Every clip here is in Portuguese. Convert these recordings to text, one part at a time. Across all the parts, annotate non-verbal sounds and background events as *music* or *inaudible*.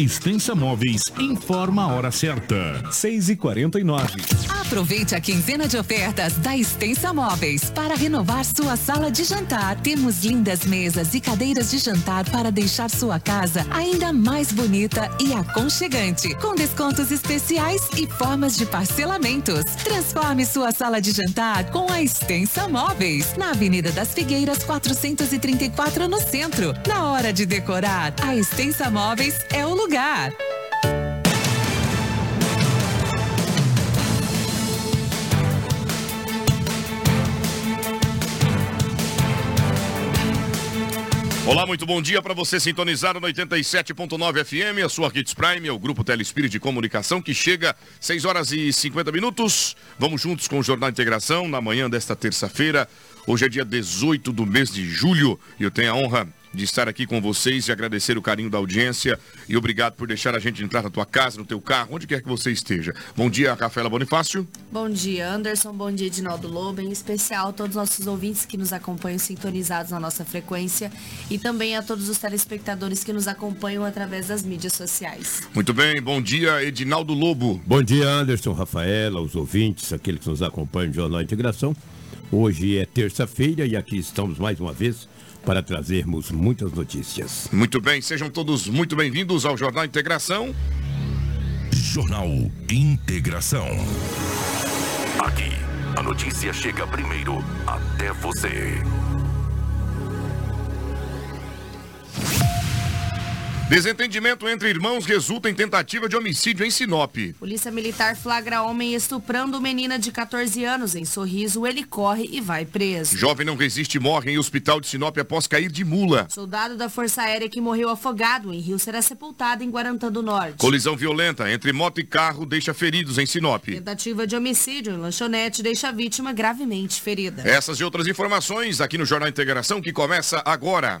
Extensa Móveis informa a hora certa. 6 e 49 Aproveite a quinzena de ofertas da Extensa Móveis para renovar sua sala de jantar. Temos lindas mesas e cadeiras de jantar para deixar sua casa ainda mais bonita e aconchegante, com descontos especiais e formas de parcelamentos. Transforme sua sala de jantar com a Extensa Móveis, na Avenida das Figueiras 434 no centro. Na hora de decorar, a Extensa Móveis é o lugar lugar. Olá, muito bom dia para você sintonizar no 87.9 FM, a sua Hits Prime, é o grupo Telespírito de Comunicação que chega 6 horas e 50 minutos. Vamos juntos com o Jornal Integração na manhã desta terça-feira. Hoje é dia 18 do mês de julho e eu tenho a honra de estar aqui com vocês e agradecer o carinho da audiência e obrigado por deixar a gente entrar na tua casa, no teu carro, onde quer que você esteja. Bom dia, Rafaela Bonifácio. Bom dia, Anderson. Bom dia, Edinaldo Lobo. Em especial a todos os nossos ouvintes que nos acompanham sintonizados na nossa frequência e também a todos os telespectadores que nos acompanham através das mídias sociais. Muito bem, bom dia, Edinaldo Lobo. Bom dia, Anderson, Rafaela, os ouvintes, aqueles que nos acompanham no Jornal Integração. Hoje é terça-feira e aqui estamos mais uma vez para trazermos muitas notícias. Muito bem, sejam todos muito bem-vindos ao Jornal Integração. Jornal Integração. Aqui, a notícia chega primeiro até você. Desentendimento entre irmãos resulta em tentativa de homicídio em Sinop. Polícia Militar flagra homem estuprando menina de 14 anos em Sorriso. Ele corre e vai preso. Jovem não resiste e morre em hospital de Sinop após cair de mula. Soldado da Força Aérea que morreu afogado em Rio será sepultado em Guarantã do Norte. Colisão violenta entre moto e carro deixa feridos em Sinop. Tentativa de homicídio em lanchonete deixa a vítima gravemente ferida. Essas e outras informações aqui no Jornal Integração que começa agora.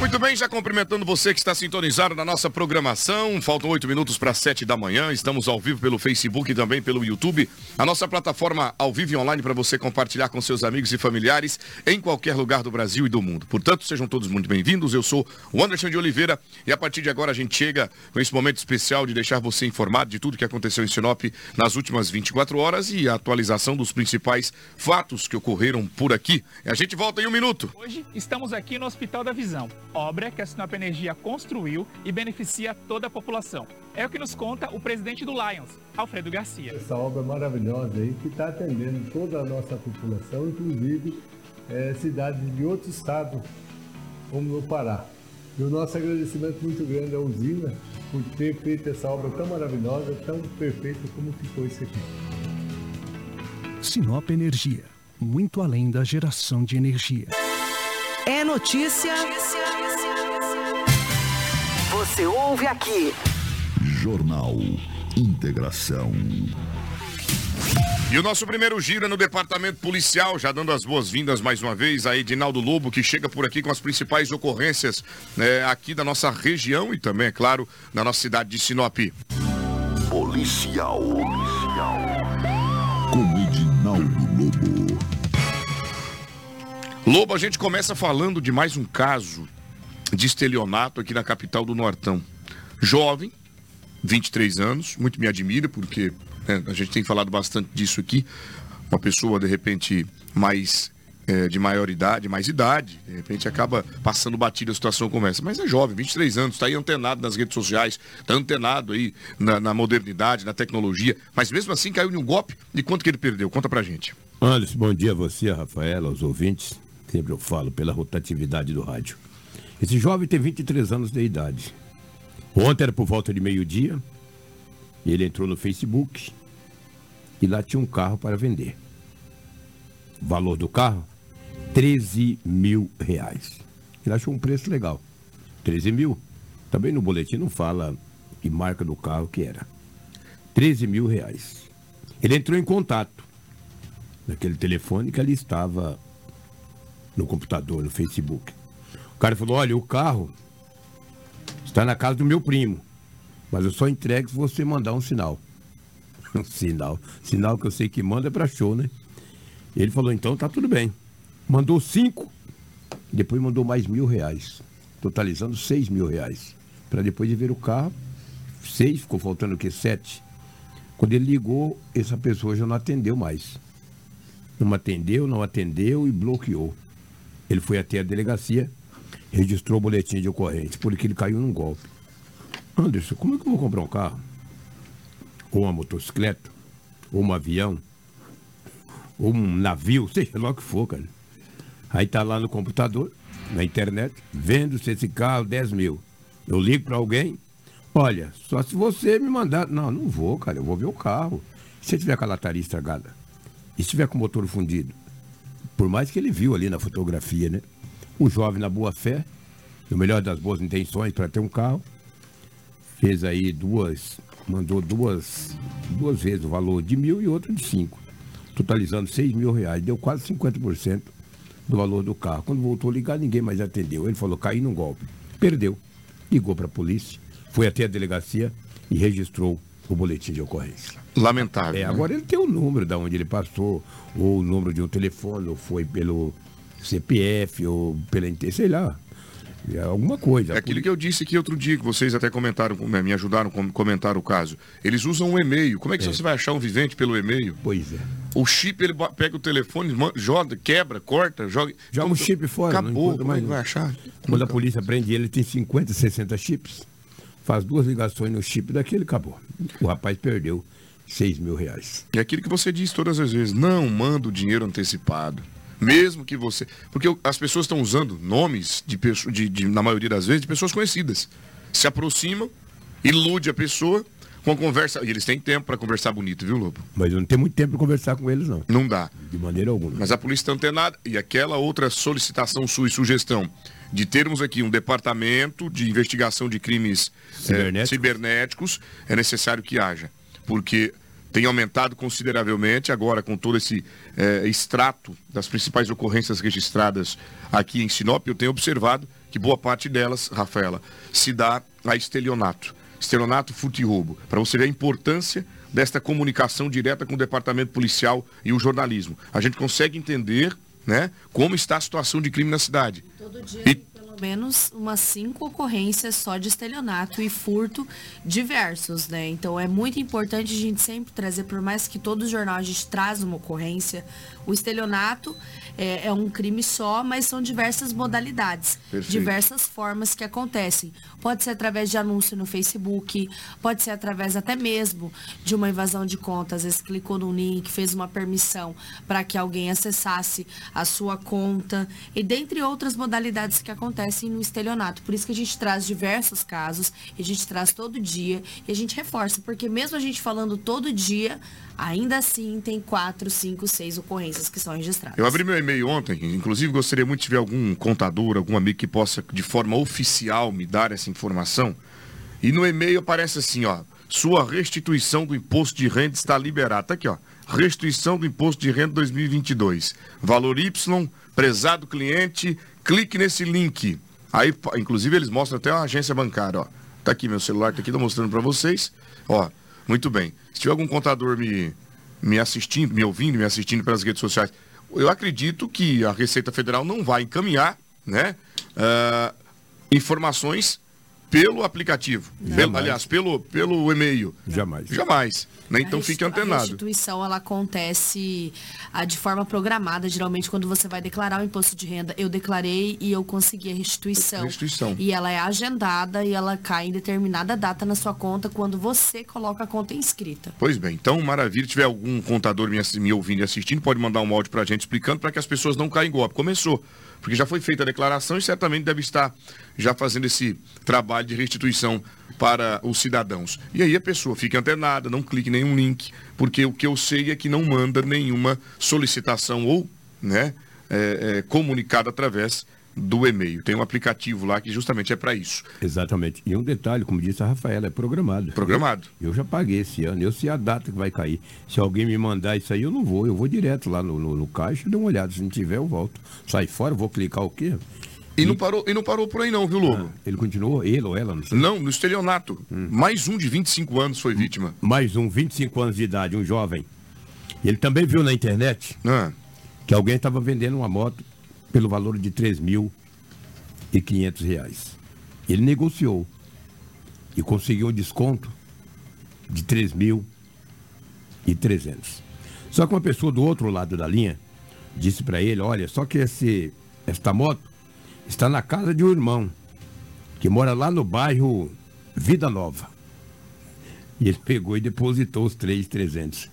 Muito bem, já cumprimentando você que está sintonizado na nossa programação. Faltam oito minutos para sete da manhã. Estamos ao vivo pelo Facebook e também pelo YouTube. A nossa plataforma ao vivo e online para você compartilhar com seus amigos e familiares em qualquer lugar do Brasil e do mundo. Portanto, sejam todos muito bem-vindos. Eu sou o Anderson de Oliveira e a partir de agora a gente chega com esse momento especial de deixar você informado de tudo que aconteceu em Sinop nas últimas 24 horas e a atualização dos principais fatos que ocorreram por aqui. A gente volta em um minuto. Hoje estamos aqui no Hospital da Visão obra que a Sinop Energia construiu e beneficia toda a população. É o que nos conta o presidente do Lions, Alfredo Garcia. Essa obra maravilhosa aí que está atendendo toda a nossa população, inclusive é, cidades de outros estados, como no Pará. E o nosso agradecimento muito grande à usina por ter feito essa obra tão maravilhosa, tão perfeita como ficou isso aqui. Sinop Energia, muito além da geração de energia. É notícia. Você ouve aqui. Jornal Integração. E o nosso primeiro giro é no departamento policial, já dando as boas-vindas mais uma vez a Edinaldo Lobo, que chega por aqui com as principais ocorrências né, aqui da nossa região e também, é claro, na nossa cidade de Sinop. Policial. Policial. Com Edinaldo Lobo. Lobo, a gente começa falando de mais um caso de estelionato aqui na capital do Nortão. Jovem, 23 anos, muito me admira, porque né, a gente tem falado bastante disso aqui. Uma pessoa, de repente, mais é, de maior idade, mais idade, de repente acaba passando batida a situação como essa. Mas é jovem, 23 anos, está aí antenado nas redes sociais, está antenado aí na, na, modernidade, na tecnologia, mas mesmo assim caiu em um golpe. E quanto que ele perdeu? Conta pra gente. Anderson, bom dia a você, a Rafaela, aos ouvintes. Sempre eu falo pela rotatividade do rádio. Esse jovem tem 23 anos de idade. Ontem era por volta de meio-dia, ele entrou no Facebook e lá tinha um carro para vender. Valor do carro, 13 mil reais. Ele achou um preço legal. 13 mil. Também no boletim não fala que marca do carro que era. 13 mil reais. Ele entrou em contato naquele telefone que ali estava no computador, no Facebook. O cara falou, olha, o carro está na casa do meu primo. Mas eu só entrego se você mandar um sinal. *laughs* um sinal. Sinal que eu sei que manda é para show, né? Ele falou, então tá tudo bem. Mandou cinco, depois mandou mais mil reais, totalizando seis mil reais. Para depois de ver o carro, seis, ficou faltando o quê? Sete. Quando ele ligou, essa pessoa já não atendeu mais. Não atendeu, não atendeu e bloqueou. Ele foi até a delegacia, registrou o boletim de ocorrência, porque ele caiu num golpe. Anderson, como é que eu vou comprar um carro? Ou uma motocicleta? Ou um avião? Ou um navio? *laughs* Seja lá o que for, cara. Aí tá lá no computador, na internet, vendo se esse carro 10 mil. Eu ligo para alguém, olha, só se você me mandar. Não, não vou, cara, eu vou ver o carro. Se tiver com a lataria estragada? E se tiver com o motor fundido? Por mais que ele viu ali na fotografia, né? O jovem na boa fé, no melhor das boas intenções para ter um carro, fez aí duas, mandou duas, duas vezes o valor de mil e outra de cinco, totalizando seis mil reais, deu quase 50% do valor do carro. Quando voltou a ligar, ninguém mais atendeu. Ele falou, caí num golpe. Perdeu. Ligou para a polícia, foi até a delegacia e registrou o boletim de ocorrência. Lamentável. É, né? agora ele tem o número de onde ele passou, ou o número de um telefone, ou foi pelo CPF, ou pela sei lá. É alguma coisa. É aquilo que eu disse aqui outro dia, que vocês até comentaram, me ajudaram a comentar o caso. Eles usam um e-mail. Como é que é. você vai achar um vivente pelo e-mail? Pois é. O chip, ele pega o telefone, joga, quebra, corta, joga. Joga o chip fora. Acabou, como é que vai achar? Quando a polícia prende ele tem 50, 60 chips. Faz duas ligações no chip daquele, acabou. O rapaz perdeu 6 mil reais. É aquilo que você diz todas as vezes, não manda o dinheiro antecipado. Mesmo que você. Porque as pessoas estão usando nomes, de, de, de, na maioria das vezes, de pessoas conhecidas. Se aproximam, ilude a pessoa com a conversa. E eles têm tempo para conversar bonito, viu, Lobo? Mas eu não tenho muito tempo para conversar com eles, não. Não dá. De maneira alguma. Mas a polícia está antenada. E aquela outra solicitação sua e sugestão de termos aqui um departamento de investigação de crimes cibernéticos, é, cibernéticos é necessário que haja. Porque tem aumentado consideravelmente agora com todo esse é, extrato das principais ocorrências registradas aqui em Sinop. Eu tenho observado que boa parte delas, Rafaela, se dá a estelionato. Estelionato, furto e roubo. Para você ver a importância desta comunicação direta com o departamento policial e o jornalismo. A gente consegue entender né, como está a situação de crime na cidade. Todo dia. E menos umas cinco ocorrências só de estelionato e furto diversos, né? Então é muito importante a gente sempre trazer, por mais que todo jornal a gente traz uma ocorrência, o estelionato é, é um crime só, mas são diversas modalidades, Perfeito. diversas formas que acontecem. Pode ser através de anúncio no Facebook, pode ser através até mesmo de uma invasão de conta. Às vezes clicou no link, fez uma permissão para que alguém acessasse a sua conta, e dentre outras modalidades que acontecem no estelionato. Por isso que a gente traz diversos casos, a gente traz todo dia e a gente reforça, porque mesmo a gente falando todo dia, ainda assim tem quatro, cinco, seis ocorrências que são registradas. Eu abri meu e-mail ontem, inclusive gostaria muito de ver algum contador, algum amigo que possa, de forma oficial, me dar essa informação. E no e-mail aparece assim, ó, sua restituição do imposto de renda está liberada. Tá aqui, ó. Restituição do imposto de renda 2022. Valor Y, prezado cliente, clique nesse link. Aí, inclusive, eles mostram até a agência bancária, ó. Tá aqui meu celular, tá aqui, tô mostrando para vocês. Ó, muito bem. Se tiver algum contador me, me assistindo, me ouvindo, me assistindo pelas redes sociais, eu acredito que a Receita Federal não vai encaminhar né, uh, informações pelo aplicativo. Pelo, aliás, pelo, pelo e-mail. Jamais. Jamais. Né? Então A fique restitu- A antenado. restituição ela acontece ah, de forma programada, geralmente quando você vai declarar o imposto de renda. Eu declarei e eu consegui a restituição. Restituição. E ela é agendada e ela cai em determinada data na sua conta quando você coloca a conta inscrita. Pois bem, então maravilha. Se tiver algum contador me, me ouvindo e assistindo, pode mandar um áudio pra gente explicando para que as pessoas não caem em golpe. Começou, porque já foi feita a declaração e certamente deve estar já fazendo esse trabalho de restituição para os cidadãos. E aí a pessoa fica antenada, não clique em nenhum link, porque o que eu sei é que não manda nenhuma solicitação ou né, é, é, comunicado através do e-mail. Tem um aplicativo lá que justamente é para isso. Exatamente. E um detalhe, como disse a Rafaela, é programado. Programado. Eu já paguei esse ano, eu sei a data que vai cair. Se alguém me mandar isso aí, eu não vou. Eu vou direto lá no, no, no caixa e dou uma olhada. Se não tiver, eu volto. Sai fora, vou clicar o quê? E não parou, e não parou por aí não, viu, Lobo? Ele continuou, ele ou ela, não sei. Não, no estelionato. Mais um de 25 anos foi vítima. Mais um, 25 anos de idade, um jovem. Ele também viu na internet Ah, que alguém estava vendendo uma moto pelo valor de 3.500 reais. Ele negociou e conseguiu um desconto de 3.300. Só que uma pessoa do outro lado da linha disse para ele, olha, só que esse, esta moto está na casa de um irmão que mora lá no bairro Vida Nova. E ele pegou e depositou os 3.300.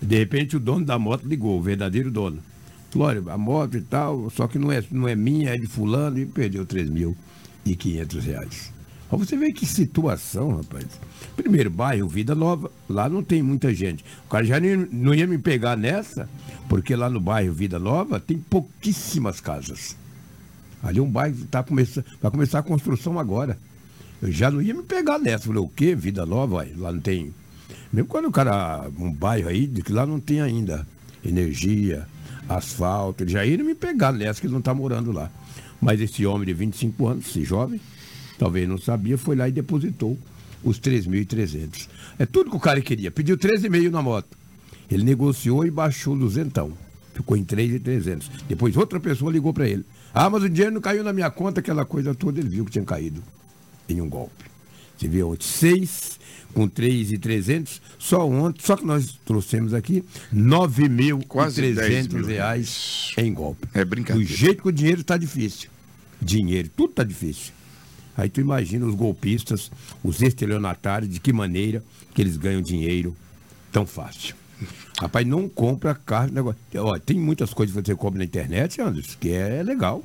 De repente o dono da moto ligou, o verdadeiro dono. Olha, a moto e tal, só que não é, não é minha, é de fulano, e perdeu 3.500 reais. Pra você ver que situação, rapaz. Primeiro bairro, Vida Nova, lá não tem muita gente. O cara já não ia me pegar nessa, porque lá no bairro Vida Nova tem pouquíssimas casas. Ali um bairro que tá começando, vai começar a construção agora. Eu já não ia me pegar nessa. Falei, o quê? Vida Nova? Lá não tem. Mesmo quando o cara, um bairro aí, de que lá não tem ainda energia, asfalto, ele já ia me pegar nessa que ele não está morando lá. Mas esse homem de 25 anos, esse jovem, talvez não sabia, foi lá e depositou os 3.300. É tudo que o cara queria. Pediu 13,5 na moto. Ele negociou e baixou duzentão. Ficou em 3,300. Depois outra pessoa ligou para ele. Ah, mas o dinheiro não caiu na minha conta, aquela coisa toda. Ele viu que tinha caído em um golpe. Você vê ontem, 6 com 3,300. Só ontem, só que nós trouxemos aqui Quase 10 9.300 mil reais em golpe. É brincadeira. Do jeito que o dinheiro está difícil. Dinheiro, tudo está difícil. Aí tu imagina os golpistas, os estelionatários, de que maneira que eles ganham dinheiro tão fácil. Rapaz, não compra carro. Negócio. Ó, tem muitas coisas que você compra na internet, Anderson, que é legal.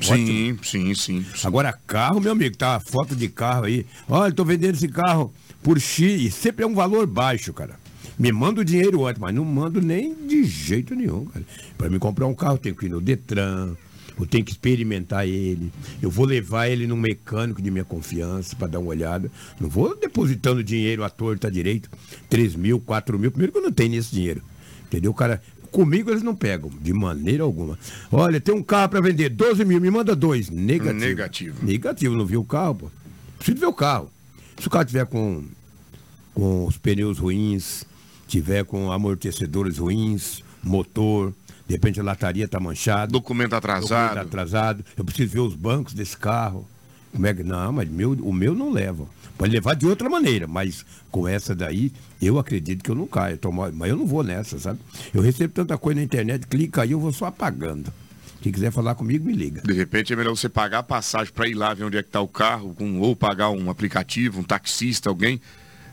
sim, sim, sim, sim. Agora, carro, meu amigo, tá foto de carro aí. Olha, tô vendendo esse carro por X. E sempre é um valor baixo, cara. Me manda o dinheiro antes, mas não mando nem de jeito nenhum, cara. Para me comprar um carro, tenho que ir no Detran, eu tenho que experimentar ele. Eu vou levar ele num mecânico de minha confiança para dar uma olhada. Não vou depositando dinheiro à torta direito. 3 mil, 4 mil. Primeiro que eu não tenho esse dinheiro. Entendeu? O cara. Comigo eles não pegam, de maneira alguma. Olha, tem um carro para vender, 12 mil, me manda dois. Negativo. Negativo. Negativo, não viu o carro, pô. Preciso ver o carro. Se o carro tiver com, com os pneus ruins, tiver com amortecedores ruins, motor, de repente a lataria tá manchada. Documento atrasado. documento atrasado. Eu preciso ver os bancos desse carro. Como é que. Não, mas meu, o meu não leva. Pode levar de outra maneira, mas com essa daí, eu acredito que eu não caio. Tomo- Mas eu não vou nessa, sabe? Eu recebo tanta coisa na internet, clica aí, eu vou só apagando. Quem quiser falar comigo, me liga. De repente é melhor você pagar a passagem para ir lá ver onde é que está o carro, com, ou pagar um aplicativo, um taxista, alguém.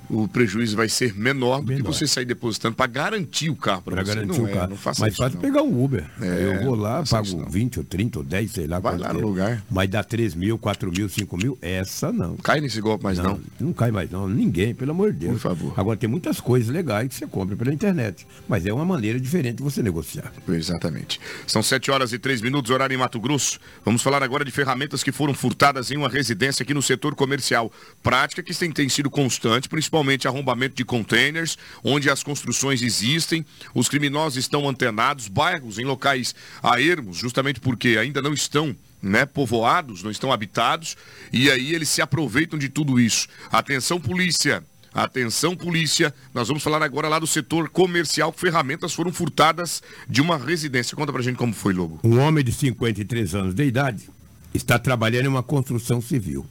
O prejuízo vai ser menor do que Menor. você sair depositando para garantir o carro para você. garantir não o é, carro. não faça Mas não. pegar um Uber. É, eu vou lá, não isso pago não. 20 ou 30 ou 10, sei lá. Vai lá no é. lugar. Mas dá 3 mil, 4 mil, 5 mil, essa não. Cai nesse golpe mais não. Não cai mais não, ninguém, pelo amor de Deus. Por favor. Agora tem muitas coisas legais que você compra pela internet, mas é uma maneira diferente de você negociar. Exatamente. São 7 horas e 3 minutos, horário em Mato Grosso. Vamos falar agora de ferramentas que foram furtadas em uma residência aqui no setor comercial. Prática que tem, tem sido constante, principalmente arrombamento de containers, onde as construções existem, os criminosos estão antenados, bairros em locais a ermos, justamente porque ainda não estão né, povoados, não estão habitados, e aí eles se aproveitam de tudo isso. Atenção, polícia! Atenção, polícia. Nós vamos falar agora lá do setor comercial. Ferramentas foram furtadas de uma residência. Conta pra gente como foi, Lobo. Um homem de 53 anos de idade está trabalhando em uma construção civil.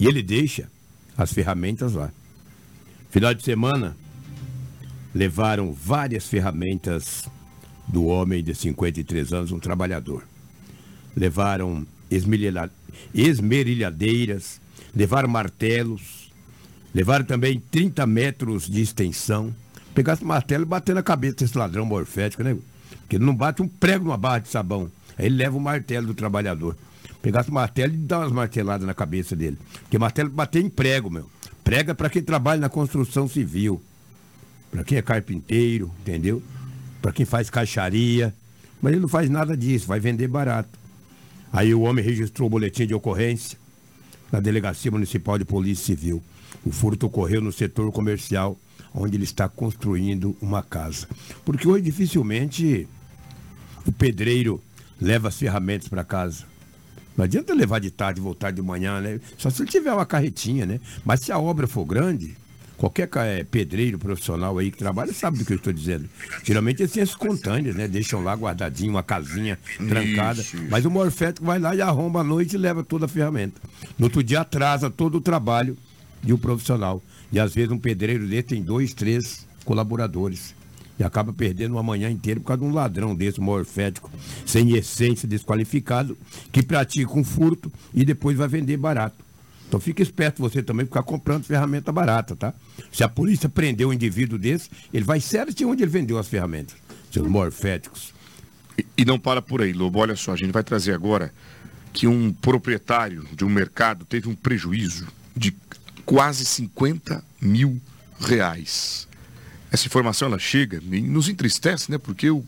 E ele deixa as ferramentas lá. Final de semana, levaram várias ferramentas do homem de 53 anos, um trabalhador. Levaram esmerilhadeiras, levaram martelos, levaram também 30 metros de extensão. Pegasse o martelo e bater na cabeça desse ladrão morfético, né? Porque ele não bate um prego numa barra de sabão. Aí ele leva o martelo do trabalhador. Pegasse o martelo e dá umas marteladas na cabeça dele. Porque martelo bater em prego, meu. Prega para quem trabalha na construção civil. Para quem é carpinteiro, entendeu? Para quem faz caixaria. Mas ele não faz nada disso, vai vender barato. Aí o homem registrou o boletim de ocorrência na Delegacia Municipal de Polícia Civil. O furto ocorreu no setor comercial, onde ele está construindo uma casa. Porque hoje dificilmente o pedreiro leva as ferramentas para casa. Não adianta levar de tarde e voltar de manhã, né? Só se ele tiver uma carretinha, né? Mas se a obra for grande, qualquer é, pedreiro profissional aí que trabalha sabe do que eu estou dizendo. Geralmente eles têm esses contâneos, né? Deixam lá guardadinho, uma casinha trancada. Isso. Mas o morfético vai lá e arromba à noite e leva toda a ferramenta. No outro dia atrasa todo o trabalho de um profissional. E às vezes um pedreiro desse tem dois, três colaboradores e acaba perdendo uma manhã inteira por causa de um ladrão desse, morfético, sem essência, desqualificado, que pratica um furto e depois vai vender barato. Então fique esperto você também ficar comprando ferramenta barata, tá? Se a polícia prender um indivíduo desse, ele vai certo onde ele vendeu as ferramentas, seus morféticos. E, e não para por aí, Lobo. Olha só, a gente vai trazer agora que um proprietário de um mercado teve um prejuízo de quase 50 mil reais essa informação ela chega e nos entristece, né? Porque o,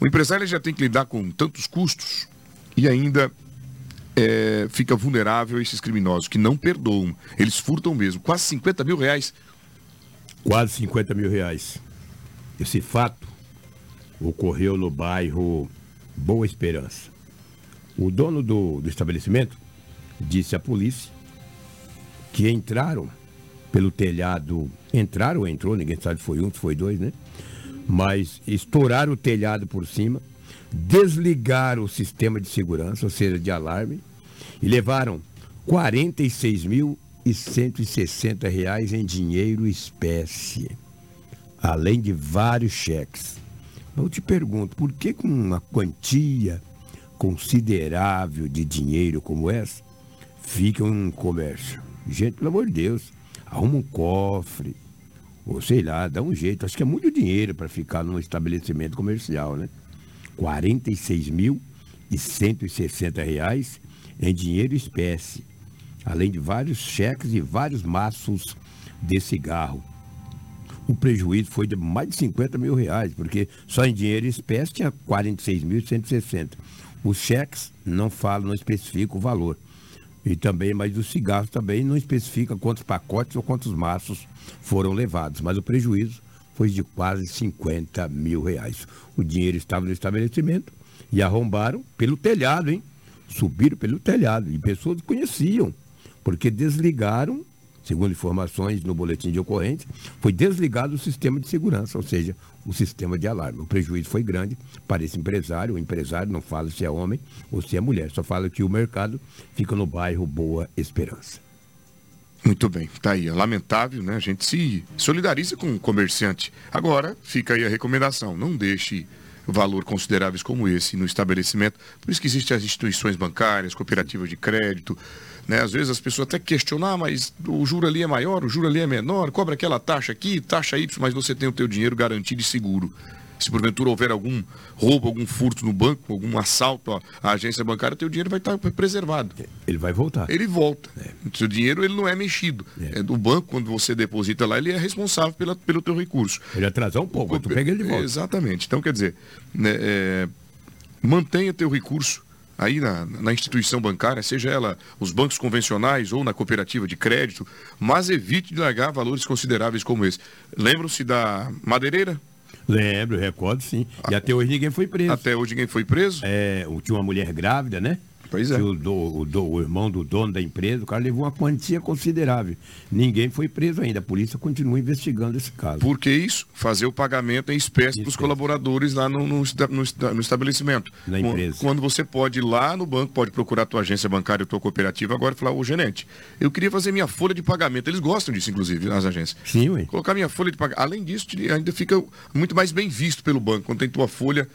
o empresário já tem que lidar com tantos custos e ainda é, fica vulnerável a esses criminosos que não perdoam. Eles furtam mesmo. Quase 50 mil reais. Quase 50 mil reais. Esse fato ocorreu no bairro Boa Esperança. O dono do, do estabelecimento disse à polícia que entraram pelo telhado. Entraram ou entrou, ninguém sabe se foi um, se foi dois, né? Mas estouraram o telhado por cima, desligaram o sistema de segurança, ou seja, de alarme, e levaram 46.160 reais em dinheiro espécie, além de vários cheques. Eu te pergunto, por que com uma quantia considerável de dinheiro como essa, fica um comércio? Gente, pelo amor de Deus, arruma um cofre, ou sei lá, dá um jeito. Acho que é muito dinheiro para ficar num estabelecimento comercial, né? 46 mil e 160 reais em dinheiro espécie, além de vários cheques e vários maços de cigarro. O prejuízo foi de mais de 50 mil reais, porque só em dinheiro espécie tinha 46.160. Os cheques não falam, não especificam o valor. E também, mas os cigarros também não especifica quantos pacotes ou quantos maços foram levados. Mas o prejuízo foi de quase 50 mil reais. O dinheiro estava no estabelecimento e arrombaram pelo telhado, hein? Subiram pelo telhado. E pessoas conheciam, porque desligaram segundo informações no boletim de ocorrência, foi desligado o sistema de segurança, ou seja, o sistema de alarme. O prejuízo foi grande para esse empresário. O empresário não fala se é homem ou se é mulher, só fala que o mercado fica no bairro Boa Esperança. Muito bem, tá aí. É lamentável, né? A gente se solidariza com o comerciante. Agora, fica aí a recomendação: não deixe valor consideráveis como esse no estabelecimento. Por isso que existem as instituições bancárias, cooperativas de crédito, né? Às vezes as pessoas até questionam, ah, mas o juro ali é maior, o juro ali é menor, cobra aquela taxa aqui, taxa Y, mas você tem o teu dinheiro garantido e seguro. Se porventura houver algum roubo, algum furto no banco, algum assalto à agência bancária, teu dinheiro vai estar preservado. Ele vai voltar. Ele volta. É. O seu dinheiro ele não é mexido. É. é. do banco, quando você deposita lá, ele é responsável pela, pelo teu recurso. Ele atrasar um pouco, tu pega ele de volta. Exatamente. Então, quer dizer, né, é, mantenha teu recurso aí na, na, instituição bancária, seja ela os bancos convencionais ou na cooperativa de crédito, mas evite de largar valores consideráveis como esse. Lembram-se da madeireira? Lembro, recordo sim. E até hoje ninguém foi preso. Até hoje ninguém foi preso? É, tinha uma mulher grávida, né? Pois é. O, do, o, do, o irmão do dono da empresa, o cara levou uma quantia considerável. Ninguém foi preso ainda. A polícia continua investigando esse caso. Por que isso? Fazer o pagamento em espécie para os colaboradores lá no, no, no, no estabelecimento. Na empresa. Quando você pode ir lá no banco, pode procurar a tua agência bancária, a tua cooperativa agora e falar, ô gerente, eu queria fazer minha folha de pagamento. Eles gostam disso, inclusive, nas agências. Sim, ué. Colocar minha folha de pagamento. Além disso, ainda fica muito mais bem visto pelo banco. Quando tem tua folha,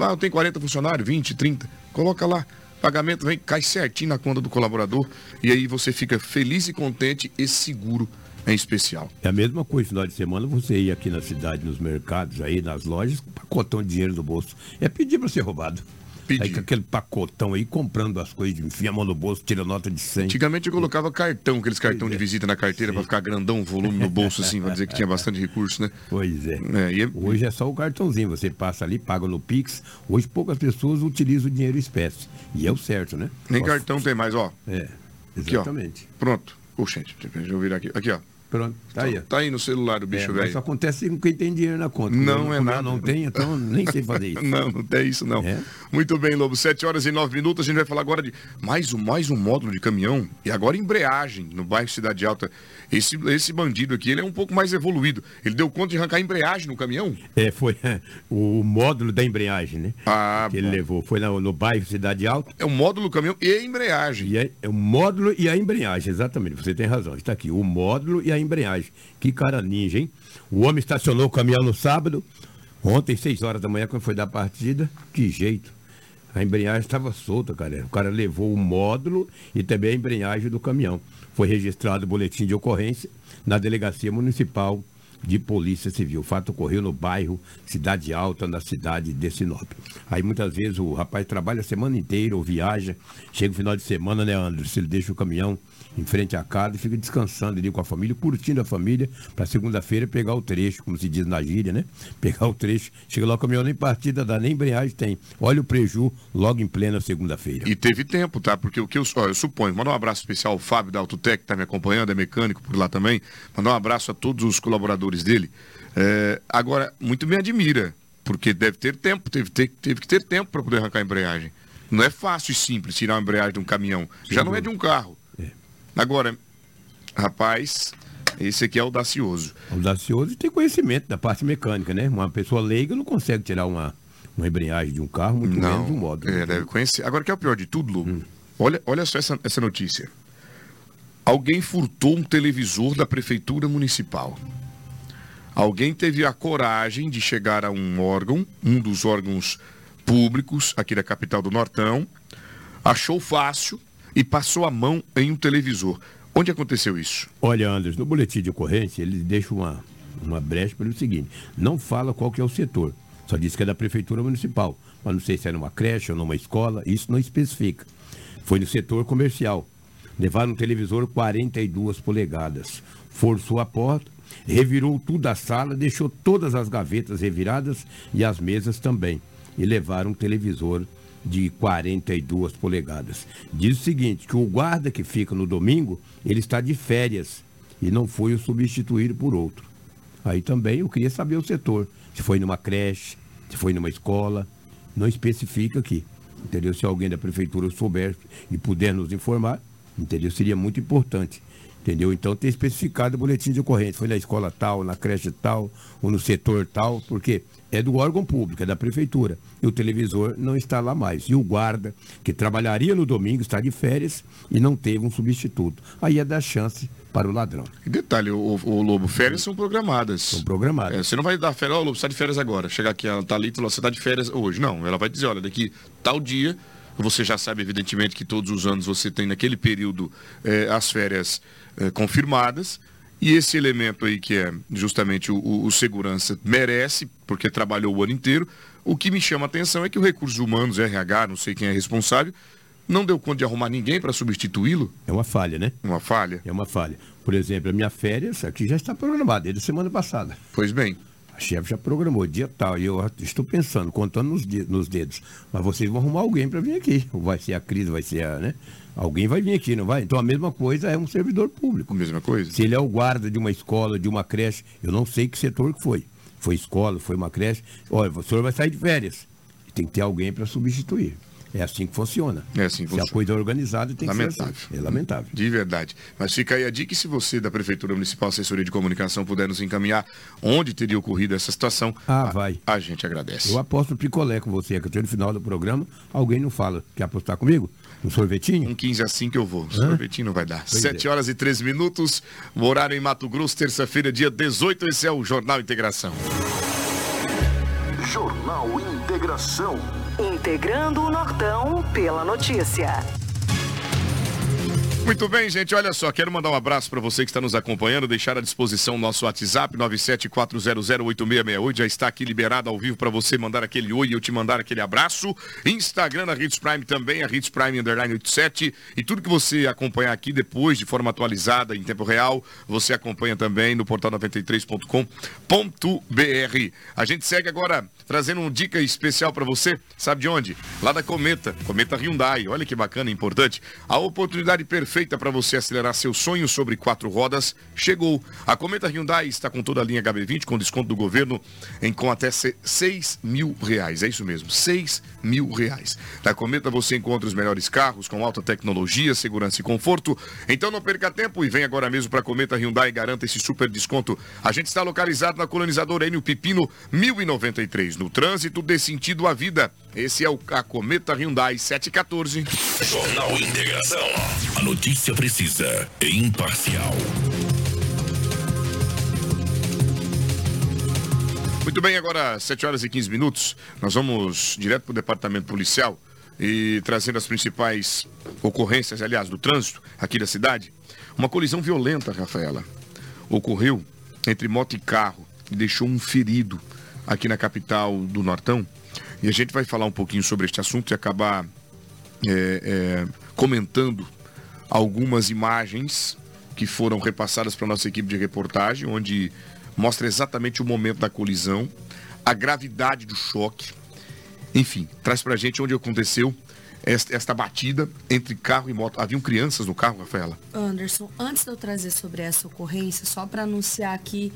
ah, tem 40 funcionários, 20, 30, coloca lá. Pagamento vem, cai certinho na conta do colaborador e aí você fica feliz e contente e seguro em especial. É a mesma coisa, final de semana você ir aqui na cidade, nos mercados, aí nas lojas, pacotão de dinheiro no bolso. É pedir para ser roubado. Pedir. Aí com aquele pacotão aí, comprando as coisas, enfia a mão no bolso, tira nota de 100. Antigamente eu colocava cartão, aqueles cartão de é. visita na carteira para ficar grandão, volume no bolso, assim, para dizer que tinha bastante recurso, né? Pois é. é, é... Hoje é só o cartãozinho, você passa ali, paga no Pix. Hoje poucas pessoas utilizam o dinheiro espécie. E é o certo, né? Nem cartão tem mais, ó. É, exatamente. Aqui, Pronto. Puxa, deixa eu virar aqui. Aqui, ó. Pronto, tá aí. Tá aí no celular do bicho é, velho. Isso acontece com quem tem dinheiro na conta. Não como é nada. Não tem, então nem sei fazer *laughs* isso. não, não tem isso não. É? Muito bem, Lobo. Sete horas e nove minutos. A gente vai falar agora de mais um, mais um módulo de caminhão. E agora embreagem no bairro Cidade Alta. Esse, esse bandido aqui, ele é um pouco mais evoluído. Ele deu conta de arrancar embreagem no caminhão? É, foi é, o módulo da embreagem, né? Ah, que bom. ele levou. Foi no, no bairro Cidade Alta. É o módulo do caminhão e a embreagem. E é, é o módulo e a embreagem, exatamente. Você tem razão. Está aqui, o módulo e a embreagem. Que cara ninja, hein? O homem estacionou o caminhão no sábado, ontem, 6 horas da manhã, quando foi da partida. Que jeito. A embreagem estava solta, cara. O cara levou o módulo e também a embreagem do caminhão. Foi registrado o boletim de ocorrência na Delegacia Municipal de Polícia Civil. O fato ocorreu no bairro Cidade Alta, na cidade de Sinop. Aí muitas vezes o rapaz trabalha a semana inteira ou viaja, chega no final de semana, né, André? Se ele deixa o caminhão em frente à casa e fica descansando ali com a família, curtindo a família, para segunda-feira pegar o trecho, como se diz na gíria, né? *laughs* Pegar o trecho. Chega lá, o caminhão nem partida dá, nem embreagem tem. Olha o preju logo em plena segunda-feira. E teve tempo, tá? Porque o que eu, ó, eu suponho, mandar um abraço especial ao Fábio da Autotec, que está me acompanhando, é mecânico por lá também. Mandar um abraço a todos os colaboradores dele. É, agora, muito me admira, porque deve ter tempo, teve, teve, teve que ter tempo para poder arrancar a embreagem. Não é fácil e simples tirar a embreagem de um caminhão. Já não é de um carro. Agora, rapaz, esse aqui é audacioso. Audacioso e tem conhecimento da parte mecânica, né? Uma pessoa leiga não consegue tirar uma, uma embreagem de um carro, muito não, menos de um modo. É, deve conhecer. Agora, que é o pior de tudo, Lu? Hum. Olha, olha só essa, essa notícia. Alguém furtou um televisor da prefeitura municipal. Alguém teve a coragem de chegar a um órgão, um dos órgãos públicos aqui da capital do Nortão, achou fácil e passou a mão em um televisor. Onde aconteceu isso? Olha, Anderson, no boletim de ocorrência, ele deixa uma, uma brecha para o seguinte: não fala qual que é o setor, só diz que é da prefeitura municipal. Mas não sei se é numa creche ou numa escola, isso não especifica. Foi no setor comercial. Levaram um televisor 42 polegadas. Forçou a porta, revirou tudo a sala, deixou todas as gavetas reviradas e as mesas também. E levaram um televisor de 42 polegadas. Diz o seguinte, que o guarda que fica no domingo, ele está de férias e não foi o substituído por outro. Aí também eu queria saber o setor, se foi numa creche, se foi numa escola, não especifica aqui. Entendeu? Se alguém da prefeitura souber e puder nos informar, entendeu? Seria muito importante. Entendeu? Então tem especificado o boletim de ocorrência. Foi na escola tal, na creche tal, ou no setor tal, porque é do órgão público, é da prefeitura. E o televisor não está lá mais. E o guarda, que trabalharia no domingo, está de férias e não teve um substituto. Aí é dar chance para o ladrão. E detalhe, o, o Lobo, férias são programadas. São programadas. É, você não vai dar férias, ó, oh, Lobo, você está de férias agora. Chegar aqui, ela está ali e falar, você está de férias hoje. Não, ela vai dizer, olha, daqui tal dia, você já sabe, evidentemente, que todos os anos você tem naquele período é, as férias é, confirmadas e esse elemento aí, que é justamente o, o, o, segurança, merece, porque trabalhou o ano inteiro. O que me chama a atenção é que o Recursos Humanos, RH, não sei quem é responsável, não deu conta de arrumar ninguém para substituí-lo. É uma falha, né? Uma falha. É uma falha. Por exemplo, a minha férias aqui já está programada, desde semana passada. Pois bem. Chefe já programou dia tal, e eu estou pensando, contando nos, nos dedos. Mas vocês vão arrumar alguém para vir aqui. Vai ser a Cris, vai ser a, né? Alguém vai vir aqui, não vai? Então a mesma coisa é um servidor público. A mesma coisa. Se ele é o guarda de uma escola, de uma creche, eu não sei que setor que foi. Foi escola, foi uma creche. Olha, o senhor vai sair de férias. Tem que ter alguém para substituir. É assim que funciona. É assim que Se a funciona. coisa é organizada, tem Lamentável. que ser assim. É lamentável. De verdade. Mas fica aí a dica e se você da Prefeitura Municipal Assessoria de Comunicação puder nos encaminhar onde teria ocorrido essa situação, Ah, a, vai. a gente agradece. Eu aposto picolé com você, que até no final do programa alguém não fala. Quer apostar comigo? Um sorvetinho? Um 15 assim que eu vou. Sorvetinho não vai dar. Pois 7 é. horas e 13 minutos, horário em Mato Grosso, terça-feira, dia 18. Esse é o Jornal Integração. Jornal Integração. Integrando o Nortão pela notícia. Muito bem, gente. Olha só, quero mandar um abraço para você que está nos acompanhando, deixar à disposição o nosso WhatsApp 974008668. Já está aqui liberado ao vivo para você mandar aquele oi e eu te mandar aquele abraço. Instagram da Hits Prime também, a Hits Prime Underline 87. E tudo que você acompanhar aqui depois, de forma atualizada, em tempo real, você acompanha também no portal 93.com.br. A gente segue agora trazendo uma dica especial para você. Sabe de onde? Lá da Cometa, Cometa Hyundai. Olha que bacana importante. A oportunidade perfeita para você acelerar seu sonho sobre quatro rodas chegou. A Cometa Hyundai está com toda a linha HB20 com desconto do governo em com até 6 mil reais. É isso mesmo, 6 mil reais. Na Cometa você encontra os melhores carros com alta tecnologia, segurança e conforto. Então não perca tempo e vem agora mesmo para a Cometa Hyundai e garanta esse super desconto. A gente está localizado na colonizadora Enio Pipino 1093. No trânsito dê sentido à vida. Esse é o a Cometa Hyundai 714. Jornal Integração. A notícia precisa e imparcial. Muito bem, agora 7 horas e 15 minutos. Nós vamos direto para o departamento policial e trazendo as principais ocorrências, aliás, do trânsito aqui da cidade. Uma colisão violenta, Rafaela, ocorreu entre moto e carro e deixou um ferido aqui na capital do Nortão. E a gente vai falar um pouquinho sobre este assunto e acabar é, é, comentando algumas imagens que foram repassadas para nossa equipe de reportagem, onde mostra exatamente o momento da colisão, a gravidade do choque. Enfim, traz pra gente onde aconteceu esta, esta batida entre carro e moto. Haviam crianças no carro, Rafaela? Anderson, antes de eu trazer sobre essa ocorrência, só para anunciar que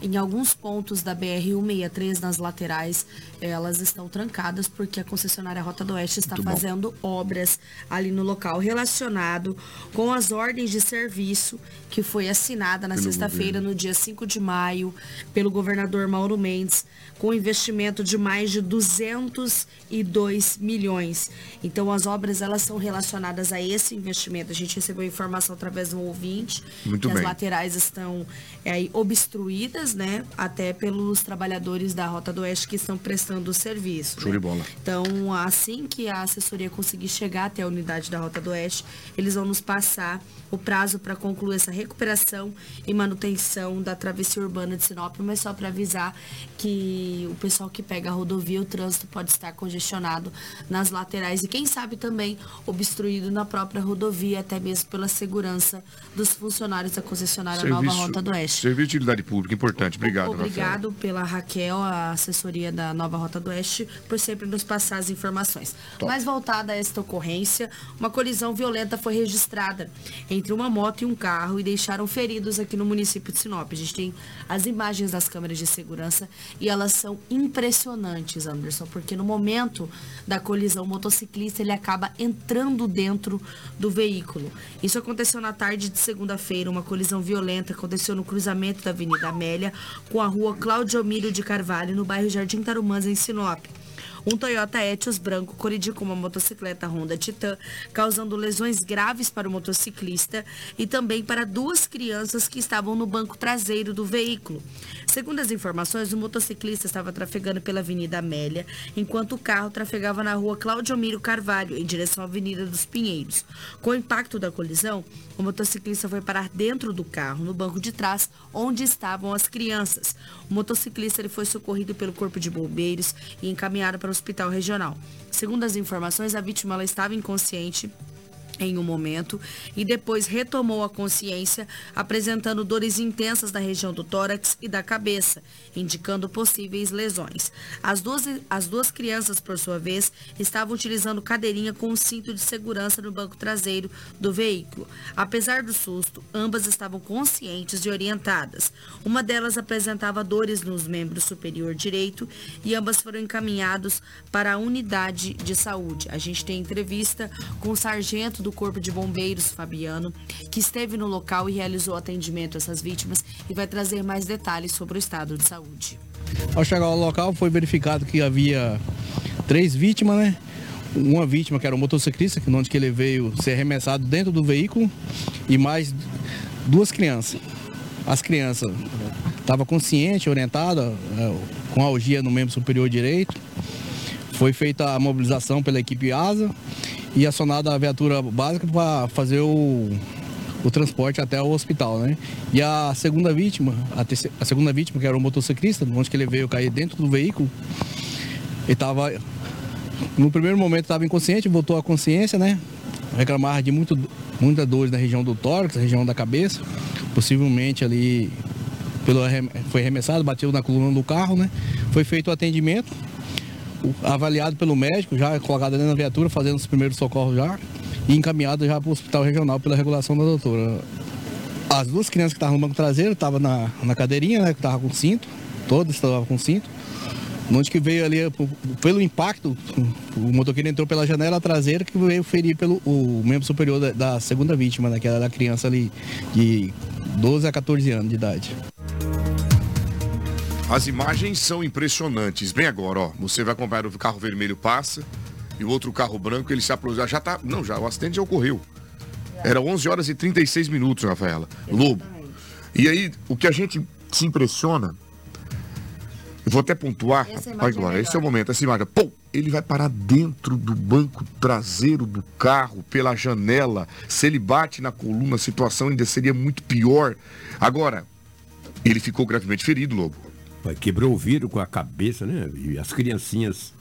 em alguns pontos da BR-163, nas laterais, elas estão trancadas porque a concessionária Rota do Oeste está Muito bom. fazendo obras ali no local relacionado com as ordens de serviço que foi assinada na sexta-feira, no dia 5 de maio, pelo governador Mauro Mendes, com investimento de mais de 202 milhões. Então, as obras elas são relacionadas a esse investimento. A gente recebeu informação através do ouvinte Muito que bem. as laterais estão é, obstruídas, né? Até pelos trabalhadores da Rota do Oeste que estão prestando o serviço. Show né? de bola. Então, assim que a assessoria conseguir chegar até a unidade da Rota do Oeste, eles vão nos passar o prazo para concluir essa recuperação e manutenção da travessia urbana de Sinop, mas só para avisar que o pessoal que pega a rodovia, o trânsito pode estar congestionado nas laterais e quem sabe também obstruído na própria rodovia, até mesmo pela segurança dos funcionários da concessionária Nova Rota do Oeste. serviço de utilidade pública, importante. Obrigado. Obrigado pela Raquel, a assessoria da Nova Rota do Oeste, por sempre nos passar as informações. Top. Mais voltada a esta ocorrência, uma colisão violenta foi registrada entre uma moto e um carro e deixaram feridos aqui no município de Sinop. A gente tem as imagens das câmeras de segurança e elas são impressionantes, Anderson, porque no momento da colisão, o motociclista ele acaba entrando dentro do veículo. Isso aconteceu na tarde de segunda-feira, uma colisão violenta aconteceu no cruzamento da Avenida Amélia com a rua Cláudio Milho de Carvalho, no bairro Jardim Tarumãs, em Sinop. Um Toyota Etios branco colidiu com uma motocicleta Honda Titan, causando lesões graves para o motociclista e também para duas crianças que estavam no banco traseiro do veículo. Segundo as informações, o motociclista estava trafegando pela Avenida Amélia, enquanto o carro trafegava na rua Cláudio Miro Carvalho, em direção à Avenida dos Pinheiros. Com o impacto da colisão, o motociclista foi parar dentro do carro, no banco de trás, onde estavam as crianças. O motociclista ele foi socorrido pelo Corpo de Bombeiros e encaminhado para o hospital regional. Segundo as informações, a vítima ela estava inconsciente em um momento e depois retomou a consciência, apresentando dores intensas na região do tórax e da cabeça, indicando possíveis lesões. As duas, as duas crianças, por sua vez, estavam utilizando cadeirinha com um cinto de segurança no banco traseiro do veículo. Apesar do susto, ambas estavam conscientes e orientadas. Uma delas apresentava dores nos membros superior direito e ambas foram encaminhados para a unidade de saúde. A gente tem entrevista com o sargento do Corpo de Bombeiros, Fabiano, que esteve no local e realizou atendimento a essas vítimas e vai trazer mais detalhes sobre o estado de saúde. Ao chegar ao local, foi verificado que havia três vítimas, né? Uma vítima que era um motociclista, onde que ele veio ser arremessado dentro do veículo, e mais duas crianças. As crianças estavam conscientes, orientadas, é, com algia no membro superior direito. Foi feita a mobilização pela equipe ASA e acionada a viatura básica para fazer o, o transporte até o hospital, né? E a segunda vítima, a, a segunda vítima, que era o motociclista, onde que ele veio cair dentro do veículo, ele estava, no primeiro momento estava inconsciente, voltou à consciência, né? Reclamava de muito, muita dor na região do tórax, região da cabeça, possivelmente ali pelo, foi arremessado, bateu na coluna do carro, né? Foi feito o atendimento, avaliado pelo médico, já colocado da viatura, fazendo os primeiros socorros já, e encaminhado já para o hospital regional pela regulação da doutora. As duas crianças que estavam no banco traseiro estavam na, na cadeirinha, né, que estavam com cinto, todas estavam com cinto. Onde que veio ali, pelo impacto, o motoqueiro entrou pela janela traseira que veio ferir pelo o membro superior da, da segunda vítima, né, que era a criança ali de 12 a 14 anos de idade. As imagens são impressionantes. Bem agora, ó, você vai acompanhar o carro vermelho passa e o outro carro branco, ele se aproxima. Já tá, não, já o acidente já ocorreu. Era 11 horas e 36 minutos, Rafaela. Lobo. E aí, o que a gente se impressiona, eu vou até pontuar, agora, é esse é o momento, essa imagem, pô, ele vai parar dentro do banco traseiro do carro, pela janela. Se ele bate na coluna, a situação ainda seria muito pior. Agora, ele ficou gravemente ferido, Lobo. Quebrou o vidro com a cabeça, né? E as criancinhas,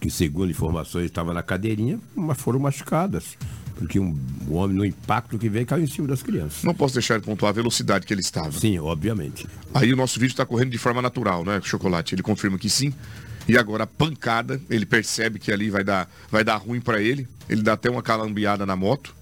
que segundo informações estavam na cadeirinha, mas foram machucadas. Porque um, um homem, no impacto que veio, caiu em cima das crianças. Não posso deixar de pontuar a velocidade que ele estava. Sim, obviamente. Aí o nosso vídeo está correndo de forma natural, né, Chocolate? Ele confirma que sim. E agora a pancada, ele percebe que ali vai dar, vai dar ruim para ele. Ele dá até uma calambiada na moto.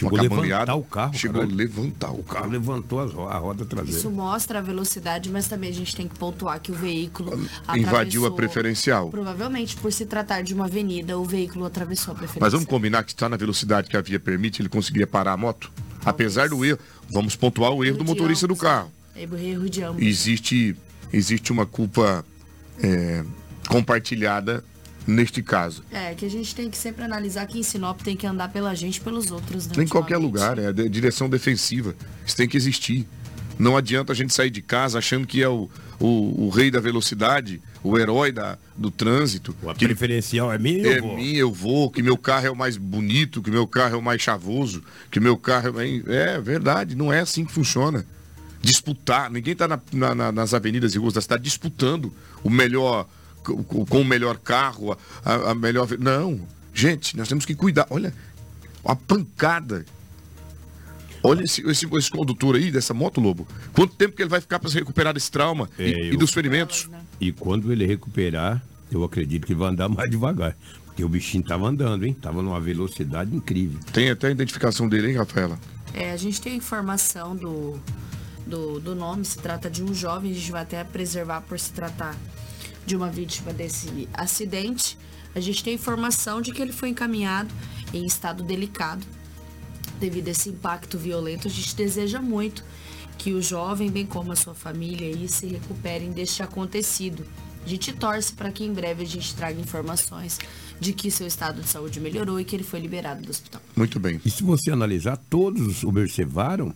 Chegou a levantar o carro. Chegou caralho. a levantar o carro. Levantou a roda traseira. Isso mostra a velocidade, mas também a gente tem que pontuar que o veículo invadiu a preferencial. Provavelmente por se tratar de uma avenida, o veículo atravessou a preferencial. Mas vamos combinar que está na velocidade que a via permite, ele conseguiria parar a moto? Talvez. Apesar do erro, vamos pontuar o erro do motorista do carro. Erro de ambos. Existe, existe uma culpa é, compartilhada neste caso. É, que a gente tem que sempre analisar que em Sinop tem que andar pela gente e pelos outros. Né, em qualquer lugar, é a direção defensiva. Isso tem que existir. Não adianta a gente sair de casa achando que é o, o, o rei da velocidade, o herói da, do trânsito. O que preferencial é minha, eu é vou. mim, eu vou, que meu carro é o mais bonito, que meu carro é o mais chavoso, que meu carro é... É verdade, não é assim que funciona. Disputar, ninguém está na, na, nas avenidas e ruas da cidade disputando o melhor com o melhor carro, a, a melhor. Não, gente, nós temos que cuidar. Olha, a pancada Olha esse, esse, esse, condutor aí dessa moto, Lobo. Quanto tempo que ele vai ficar para se recuperar desse trauma é, e, eu... e, dos ferimentos? E quando ele recuperar, eu acredito que vai andar mais devagar. Porque o bichinho tava andando, hein? Tava numa velocidade incrível. Tem até a identificação dele, hein, Rafaela? É, a gente tem a informação do, do, do nome, se trata de um jovem, a gente vai até preservar por se tratar de uma vítima desse acidente. A gente tem informação de que ele foi encaminhado em estado delicado devido a esse impacto violento. A gente deseja muito que o jovem, bem como a sua família, aí, se recuperem deste acontecido. A gente torce para que em breve a gente traga informações de que seu estado de saúde melhorou e que ele foi liberado do hospital. Muito bem. E se você analisar, todos observaram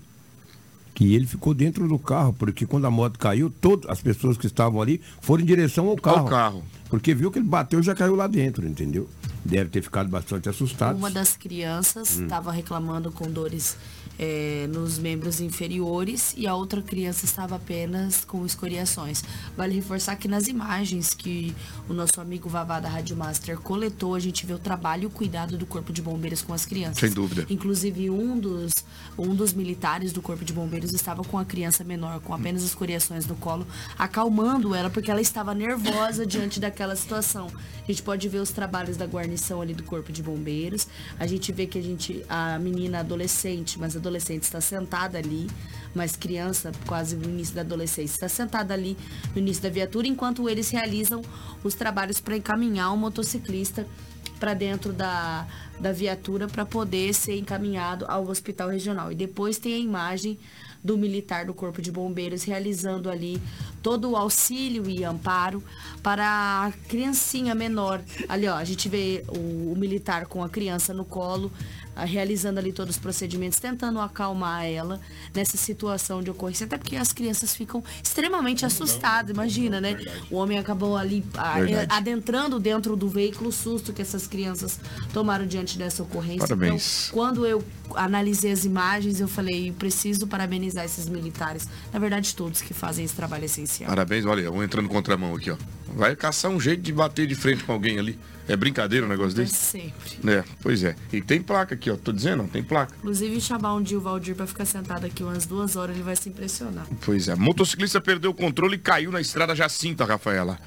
que ele ficou dentro do carro, porque quando a moto caiu, todas as pessoas que estavam ali foram em direção ao carro. Ao carro. Porque viu que ele bateu e já caiu lá dentro, entendeu? Deve ter ficado bastante assustado. Uma das crianças estava hum. reclamando com dores é, nos membros inferiores e a outra criança estava apenas com escoriações. Vale reforçar que nas imagens que o nosso amigo Vavá da Rádio Master coletou, a gente vê o trabalho e o cuidado do Corpo de Bombeiros com as crianças. Sem dúvida. Inclusive, um dos, um dos militares do Corpo de Bombeiros estava com a criança menor, com apenas escoriações no colo, acalmando ela, porque ela estava nervosa diante daquela situação. A gente pode ver os trabalhos da guarnição ali do Corpo de Bombeiros. A gente vê que a gente, a menina adolescente, mas adolescente está sentada ali, mas criança, quase no início da adolescência, está sentada ali no início da viatura, enquanto eles realizam os trabalhos para encaminhar o motociclista para dentro da, da viatura para poder ser encaminhado ao hospital regional. E depois tem a imagem do militar do Corpo de Bombeiros realizando ali todo o auxílio e amparo para a criancinha menor. Ali, ó, a gente vê o, o militar com a criança no colo, realizando ali todos os procedimentos, tentando acalmar ela nessa situação de ocorrência, até porque as crianças ficam extremamente assustadas, imagina, né? O homem acabou ali adentrando dentro do veículo, o susto que essas crianças tomaram diante dessa ocorrência. Parabéns. Então, quando eu analisei as imagens, eu falei, preciso parabenizar esses militares, na verdade todos que fazem esse trabalho essencial. Parabéns, olha, vou entrando contramão aqui, ó. Vai caçar um jeito de bater de frente com alguém ali. É brincadeira um negócio desse? sempre. É, pois é. E tem placa aqui, ó. Tô dizendo, tem placa. Inclusive, chamar um dia o Valdir pra ficar sentado aqui umas duas horas, ele vai se impressionar. Pois é. Motociclista perdeu o controle e caiu na estrada Jacinta, Rafaela.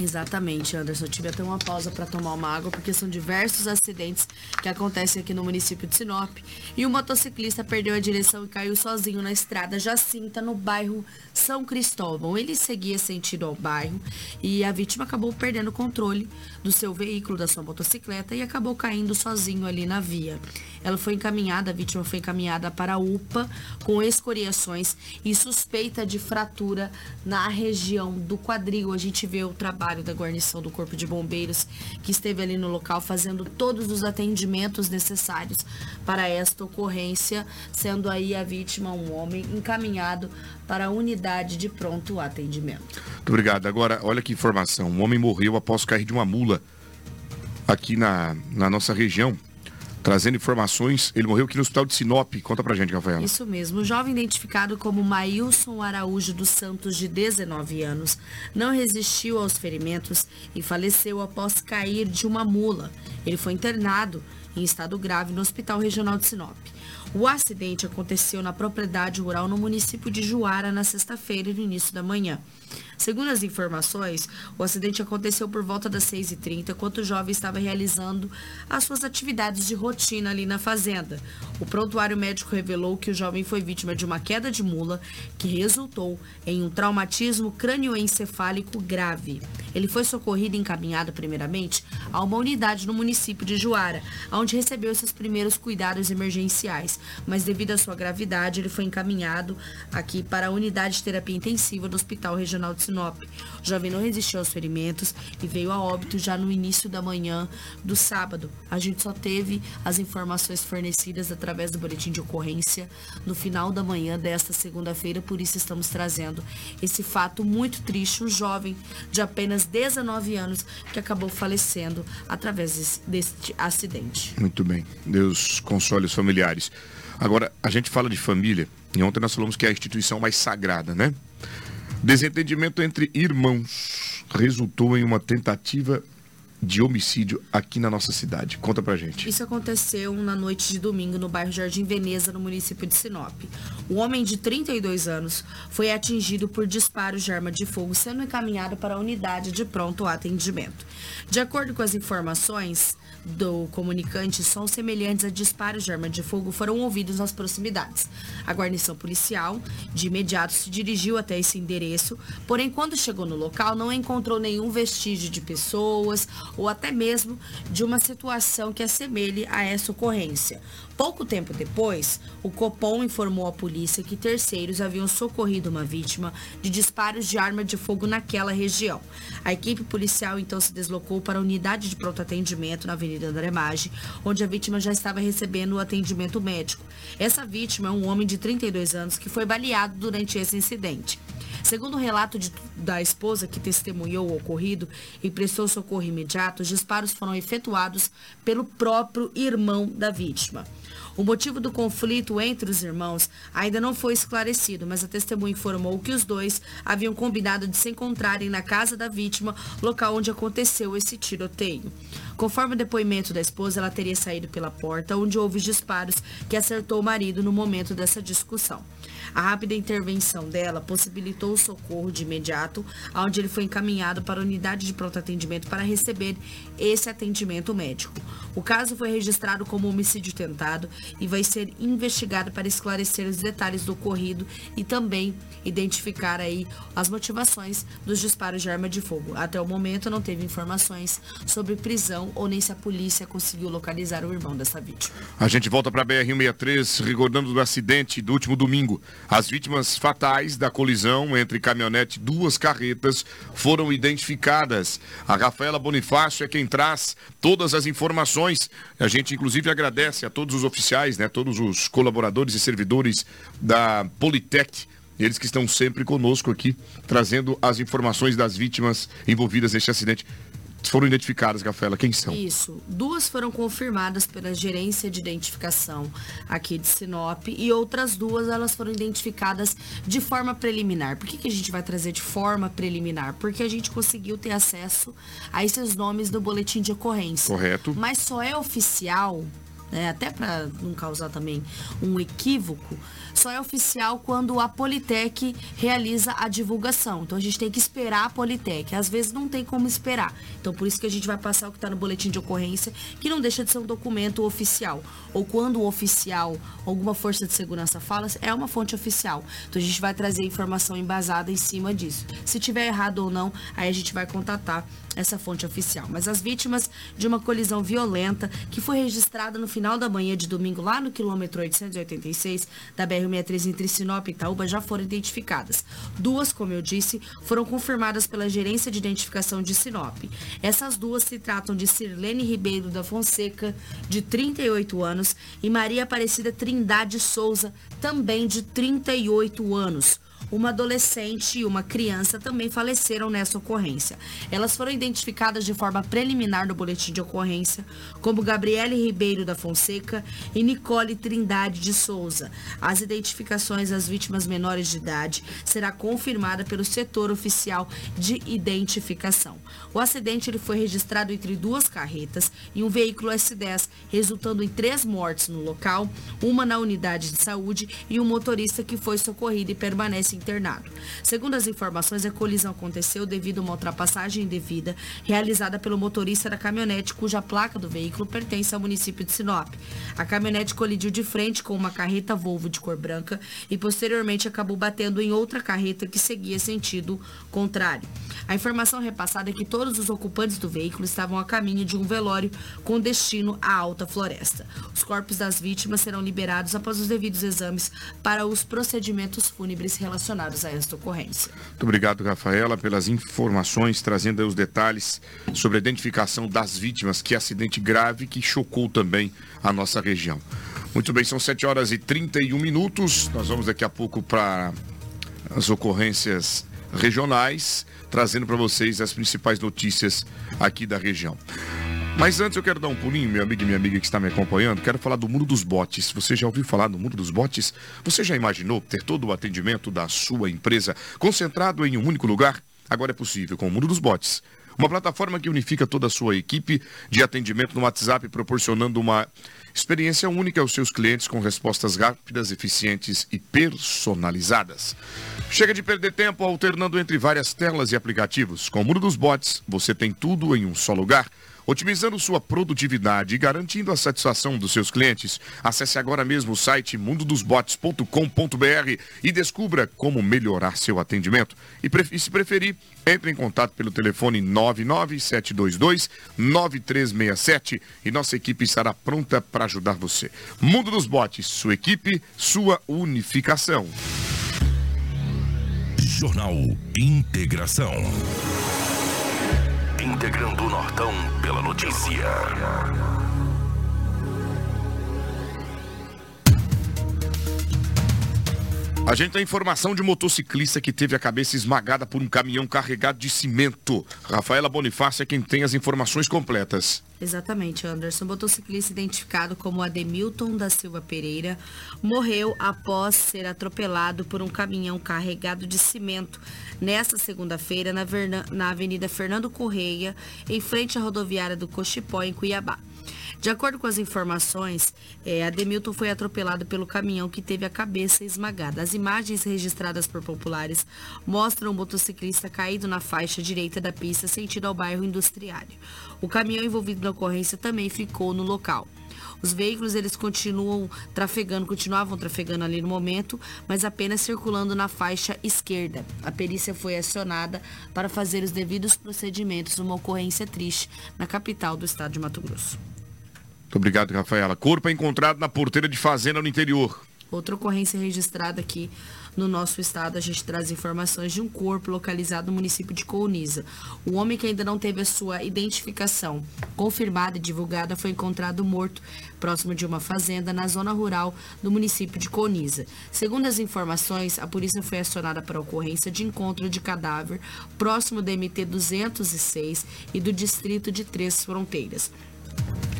Exatamente, Anderson. Eu tive até uma pausa para tomar uma água, porque são diversos acidentes que acontecem aqui no município de Sinop. E o motociclista perdeu a direção e caiu sozinho na estrada Jacinta, no bairro São Cristóvão. Ele seguia sentido ao bairro e a vítima acabou perdendo o controle do seu veículo, da sua motocicleta, e acabou caindo sozinho ali na via. Ela foi encaminhada, a vítima foi encaminhada para a UPA com escoriações e suspeita de fratura na região do quadril. A gente vê o trabalho da guarnição do Corpo de Bombeiros que esteve ali no local fazendo todos os atendimentos necessários para esta ocorrência, sendo aí a vítima um homem encaminhado para a unidade de pronto atendimento. Muito obrigado. Agora, olha que informação. Um homem morreu após cair de uma mula aqui na, na nossa região trazendo informações. Ele morreu aqui no hospital de Sinop. Conta pra gente, Rafaela. Isso mesmo. O jovem identificado como Maílson Araújo dos Santos, de 19 anos, não resistiu aos ferimentos e faleceu após cair de uma mula. Ele foi internado em estado grave no Hospital Regional de Sinop. O acidente aconteceu na propriedade rural no município de Juara na sexta-feira, no início da manhã. Segundo as informações, o acidente aconteceu por volta das 6h30, enquanto o jovem estava realizando as suas atividades de rotina ali na fazenda. O prontuário médico revelou que o jovem foi vítima de uma queda de mula que resultou em um traumatismo crânioencefálico grave. Ele foi socorrido e encaminhado primeiramente a uma unidade no município de Juara, onde recebeu seus primeiros cuidados emergenciais, mas devido à sua gravidade, ele foi encaminhado aqui para a unidade de terapia intensiva do Hospital Regional de Sinop. O jovem não resistiu aos ferimentos e veio a óbito já no início da manhã do sábado. A gente só teve as informações fornecidas através do boletim de ocorrência no final da manhã desta segunda-feira, por isso estamos trazendo esse fato muito triste, um jovem de apenas 19 anos que acabou falecendo através deste acidente. Muito bem. Deus console os familiares. Agora, a gente fala de família, e ontem nós falamos que é a instituição mais sagrada, né? Desentendimento entre irmãos resultou em uma tentativa de homicídio aqui na nossa cidade. Conta pra gente. Isso aconteceu na noite de domingo no bairro Jardim Veneza, no município de Sinop. O homem de 32 anos foi atingido por disparos de arma de fogo, sendo encaminhado para a unidade de pronto atendimento. De acordo com as informações, do comunicante, sons semelhantes a disparos de arma de fogo foram ouvidos nas proximidades. A guarnição policial, de imediato, se dirigiu até esse endereço, porém, quando chegou no local, não encontrou nenhum vestígio de pessoas ou até mesmo de uma situação que assemelhe a essa ocorrência. Pouco tempo depois, o Copom informou à polícia que terceiros haviam socorrido uma vítima de disparos de arma de fogo naquela região. A equipe policial então se deslocou para a unidade de pronto atendimento na Avenida André Maggi, onde a vítima já estava recebendo o atendimento médico. Essa vítima é um homem de 32 anos que foi baleado durante esse incidente. Segundo o relato de, da esposa que testemunhou o ocorrido e prestou socorro imediato, os disparos foram efetuados pelo próprio irmão da vítima. O motivo do conflito entre os irmãos ainda não foi esclarecido, mas a testemunha informou que os dois haviam combinado de se encontrarem na casa da vítima, local onde aconteceu esse tiroteio. Conforme o depoimento da esposa, ela teria saído pela porta, onde houve disparos que acertou o marido no momento dessa discussão. A rápida intervenção dela possibilitou o socorro de imediato, onde ele foi encaminhado para a unidade de pronto atendimento para receber esse atendimento médico. O caso foi registrado como homicídio tentado e vai ser investigado para esclarecer os detalhes do ocorrido e também identificar aí as motivações dos disparos de arma de fogo. Até o momento não teve informações sobre prisão ou nem se a polícia conseguiu localizar o irmão dessa vítima. A gente volta para a BR-163, recordando do acidente do último domingo. As vítimas fatais da colisão entre caminhonete e duas carretas foram identificadas. A Rafaela Bonifácio é quem traz todas as informações. A gente, inclusive, agradece a todos os oficiais, né, todos os colaboradores e servidores da Politec eles que estão sempre conosco aqui, trazendo as informações das vítimas envolvidas neste acidente foram identificadas, Rafaela? Quem são? Isso. Duas foram confirmadas pela gerência de identificação aqui de Sinop e outras duas elas foram identificadas de forma preliminar. Por que, que a gente vai trazer de forma preliminar? Porque a gente conseguiu ter acesso a esses nomes do boletim de ocorrência. Correto. Mas só é oficial né, até para não causar também um equívoco, só é oficial quando a Politec realiza a divulgação. Então a gente tem que esperar a Politec. Às vezes não tem como esperar. Então por isso que a gente vai passar o que está no boletim de ocorrência, que não deixa de ser um documento oficial. Ou quando o oficial, alguma força de segurança fala, é uma fonte oficial. Então a gente vai trazer informação embasada em cima disso. Se tiver errado ou não, aí a gente vai contatar essa fonte oficial. Mas as vítimas de uma colisão violenta que foi registrada no final da manhã de domingo lá no quilômetro 886 da BR-63 entre Sinop e Itaúba já foram identificadas. Duas, como eu disse, foram confirmadas pela Gerência de Identificação de Sinop. Essas duas se tratam de Sirlene Ribeiro da Fonseca, de 38 anos, e Maria Aparecida Trindade Souza, também de 38 anos uma adolescente e uma criança também faleceram nessa ocorrência. Elas foram identificadas de forma preliminar no boletim de ocorrência como Gabriele Ribeiro da Fonseca e Nicole Trindade de Souza. As identificações das vítimas menores de idade será confirmada pelo setor oficial de identificação. O acidente ele foi registrado entre duas carretas e um veículo S10, resultando em três mortes no local, uma na unidade de saúde e um motorista que foi socorrido e permanece internado. Segundo as informações, a colisão aconteceu devido a uma ultrapassagem indevida realizada pelo motorista da caminhonete, cuja placa do veículo pertence ao município de Sinop. A caminhonete colidiu de frente com uma carreta Volvo de cor branca e posteriormente acabou batendo em outra carreta que seguia sentido contrário. A informação repassada é que todos os ocupantes do veículo estavam a caminho de um velório com destino à Alta Floresta. Os corpos das vítimas serão liberados após os devidos exames para os procedimentos fúnebres relacionados relacionados a esta ocorrência. Muito obrigado, Rafaela, pelas informações, trazendo os detalhes sobre a identificação das vítimas, que é acidente grave que chocou também a nossa região. Muito bem, são 7 horas e 31 minutos. Nós vamos daqui a pouco para as ocorrências regionais, trazendo para vocês as principais notícias aqui da região. Mas antes eu quero dar um pulinho, meu amigo e minha amiga que está me acompanhando, quero falar do mundo dos bots. Você já ouviu falar do mundo dos bots? Você já imaginou ter todo o atendimento da sua empresa concentrado em um único lugar? Agora é possível com o mundo dos bots. Uma plataforma que unifica toda a sua equipe de atendimento no WhatsApp, proporcionando uma experiência única aos seus clientes com respostas rápidas, eficientes e personalizadas. Chega de perder tempo alternando entre várias telas e aplicativos. Com o mundo dos bots, você tem tudo em um só lugar otimizando sua produtividade e garantindo a satisfação dos seus clientes. Acesse agora mesmo o site mundodosbots.com.br e descubra como melhorar seu atendimento. E, e se preferir, entre em contato pelo telefone 99722 9367 e nossa equipe estará pronta para ajudar você. Mundo dos Bots, sua equipe, sua unificação. Jornal Integração integrando o Nortão pela notícia. A gente tem informação de um motociclista que teve a cabeça esmagada por um caminhão carregado de cimento. Rafaela Bonifácio é quem tem as informações completas. Exatamente, Anderson. O motociclista identificado como Ademilton da Silva Pereira morreu após ser atropelado por um caminhão carregado de cimento nesta segunda-feira na, Avenida Fernando Correia, em frente à rodoviária do Cochipó, em Cuiabá. De acordo com as informações, é, Ademilton foi atropelado pelo caminhão que teve a cabeça esmagada. As imagens registradas por populares mostram o motociclista caído na faixa direita da pista, sentido ao bairro Industriário. O caminhão envolvido na ocorrência também ficou no local. Os veículos eles continuam trafegando, continuavam trafegando ali no momento, mas apenas circulando na faixa esquerda. A perícia foi acionada para fazer os devidos procedimentos numa ocorrência triste na capital do estado de Mato Grosso. Muito obrigado, Rafaela. Corpo é encontrado na porteira de fazenda no interior. Outra ocorrência registrada aqui no nosso estado, a gente traz informações de um corpo localizado no município de Couniza. O homem que ainda não teve a sua identificação confirmada e divulgada foi encontrado morto próximo de uma fazenda na zona rural do município de Couniza. Segundo as informações, a polícia foi acionada para ocorrência de encontro de cadáver próximo da MT 206 e do distrito de Três Fronteiras.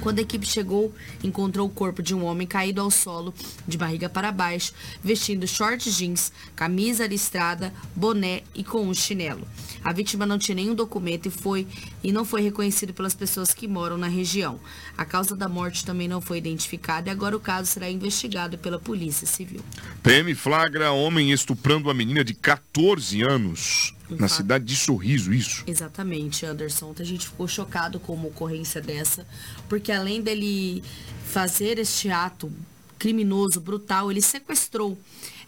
Quando a equipe chegou, encontrou o corpo de um homem caído ao solo, de barriga para baixo, vestindo short jeans, camisa listrada, boné e com um chinelo. A vítima não tinha nenhum documento e foi e não foi reconhecido pelas pessoas que moram na região. A causa da morte também não foi identificada e agora o caso será investigado pela Polícia Civil. PM flagra homem estuprando a menina de 14 anos. Na fato. cidade de Sorriso, isso? Exatamente, Anderson. A gente ficou chocado com uma ocorrência dessa, porque além dele fazer este ato criminoso, brutal, ele sequestrou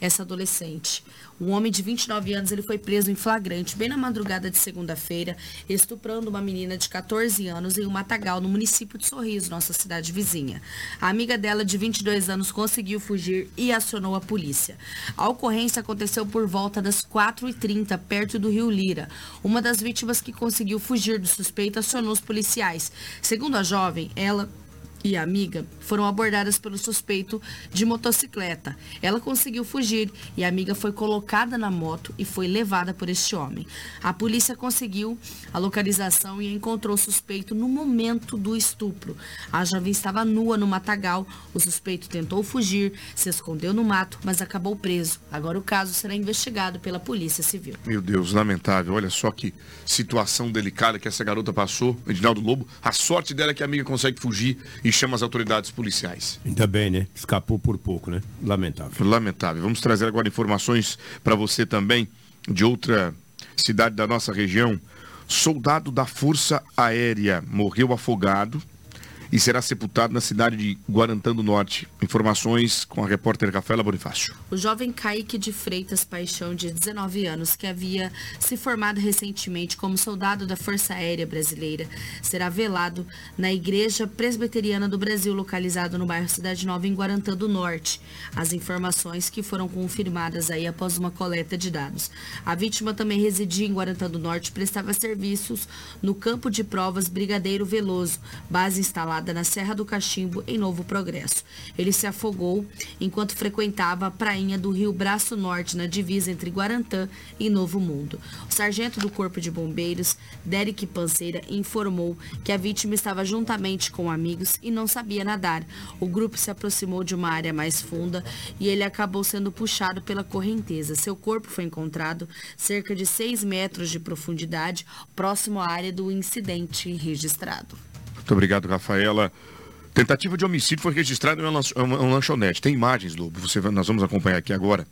essa adolescente. Um homem de 29 anos, ele foi preso em flagrante, bem na madrugada de segunda-feira, estuprando uma menina de 14 anos em um matagal no município de Sorriso, nossa cidade vizinha. A amiga dela, de 22 anos, conseguiu fugir e acionou a polícia. A ocorrência aconteceu por volta das 4h30, perto do Rio Lira. Uma das vítimas que conseguiu fugir do suspeito acionou os policiais. Segundo a jovem, ela e a amiga foram abordadas pelo suspeito de motocicleta. Ela conseguiu fugir e a amiga foi colocada na moto e foi levada por este homem. A polícia conseguiu a localização e encontrou o suspeito no momento do estupro. A jovem estava nua no matagal. O suspeito tentou fugir, se escondeu no mato, mas acabou preso. Agora o caso será investigado pela Polícia Civil. Meu Deus, lamentável. Olha só que situação delicada que essa garota passou, Edinaldo Lobo. A sorte dela é que a amiga consegue fugir e e chama as autoridades policiais. Ainda bem, né? Escapou por pouco, né? Lamentável. Lamentável. Vamos trazer agora informações para você também de outra cidade da nossa região. Soldado da Força Aérea morreu afogado e será sepultado na cidade de Guarantã do Norte. Informações com a repórter Rafaela Bonifácio. O jovem Kaique de Freitas Paixão, de 19 anos, que havia se formado recentemente como soldado da Força Aérea Brasileira, será velado na Igreja Presbiteriana do Brasil, localizado no bairro Cidade Nova, em Guarantã do Norte. As informações que foram confirmadas aí após uma coleta de dados. A vítima também residia em Guarantã do Norte prestava serviços no campo de provas Brigadeiro Veloso, base instalada na Serra do Cachimbo, em Novo Progresso. Ele se afogou enquanto frequentava a prainha do Rio Braço Norte, na divisa entre Guarantã e Novo Mundo. O sargento do Corpo de Bombeiros, Derek Panceira, informou que a vítima estava juntamente com amigos e não sabia nadar. O grupo se aproximou de uma área mais funda e ele acabou sendo puxado pela correnteza. Seu corpo foi encontrado cerca de 6 metros de profundidade, próximo à área do incidente registrado. Muito obrigado, Rafaela. Tentativa de homicídio foi registrada em uma lanchonete. Tem imagens, Lobo. Você, nós vamos acompanhar aqui agora.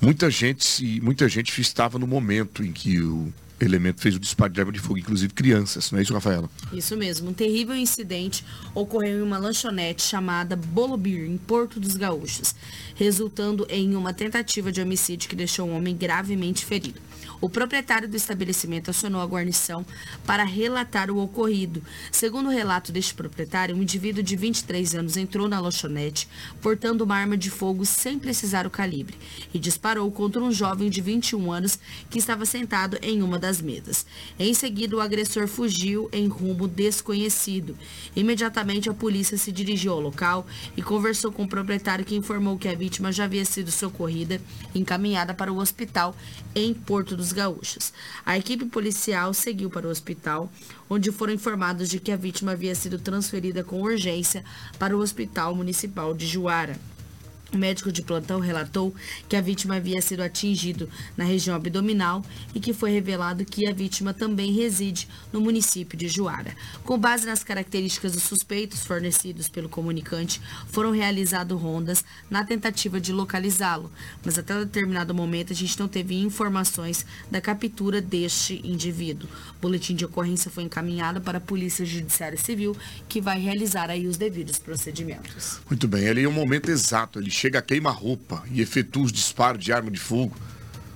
Muita gente, muita gente estava no momento em que o elemento fez o disparo de arma de fogo, inclusive crianças, não é isso, Rafaela? Isso mesmo. Um terrível incidente ocorreu em uma lanchonete chamada Bolobir, em Porto dos Gaúchos, resultando em uma tentativa de homicídio que deixou um homem gravemente ferido. O proprietário do estabelecimento acionou a guarnição para relatar o ocorrido. Segundo o relato deste proprietário, um indivíduo de 23 anos entrou na lanchonete portando uma arma de fogo sem precisar o calibre e disparou contra um jovem de 21 anos que estava sentado em uma das mesas. Em seguida, o agressor fugiu em rumo desconhecido. Imediatamente, a polícia se dirigiu ao local e conversou com o proprietário que informou que a vítima já havia sido socorrida e encaminhada para o hospital em Porto dos Gaúchos. A equipe policial seguiu para o hospital, onde foram informados de que a vítima havia sido transferida com urgência para o Hospital Municipal de Juara. O médico de plantão relatou que a vítima havia sido atingido na região abdominal e que foi revelado que a vítima também reside no município de Juara. Com base nas características dos suspeitos fornecidos pelo comunicante, foram realizadas rondas na tentativa de localizá-lo, mas até determinado momento a gente não teve informações da captura deste indivíduo. O boletim de ocorrência foi encaminhado para a Polícia Judiciária Civil, que vai realizar aí os devidos procedimentos. Muito bem, ali é o momento exato, ele chega a queima-roupa e efetua os disparos de arma de fogo.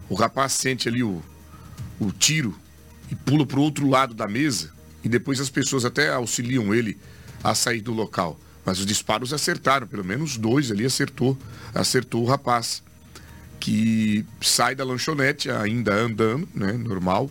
O rapaz sente ali o, o tiro e pula para o outro lado da mesa e depois as pessoas até auxiliam ele a sair do local. Mas os disparos acertaram, pelo menos dois ali acertou, acertou o rapaz que sai da lanchonete ainda andando, né, normal,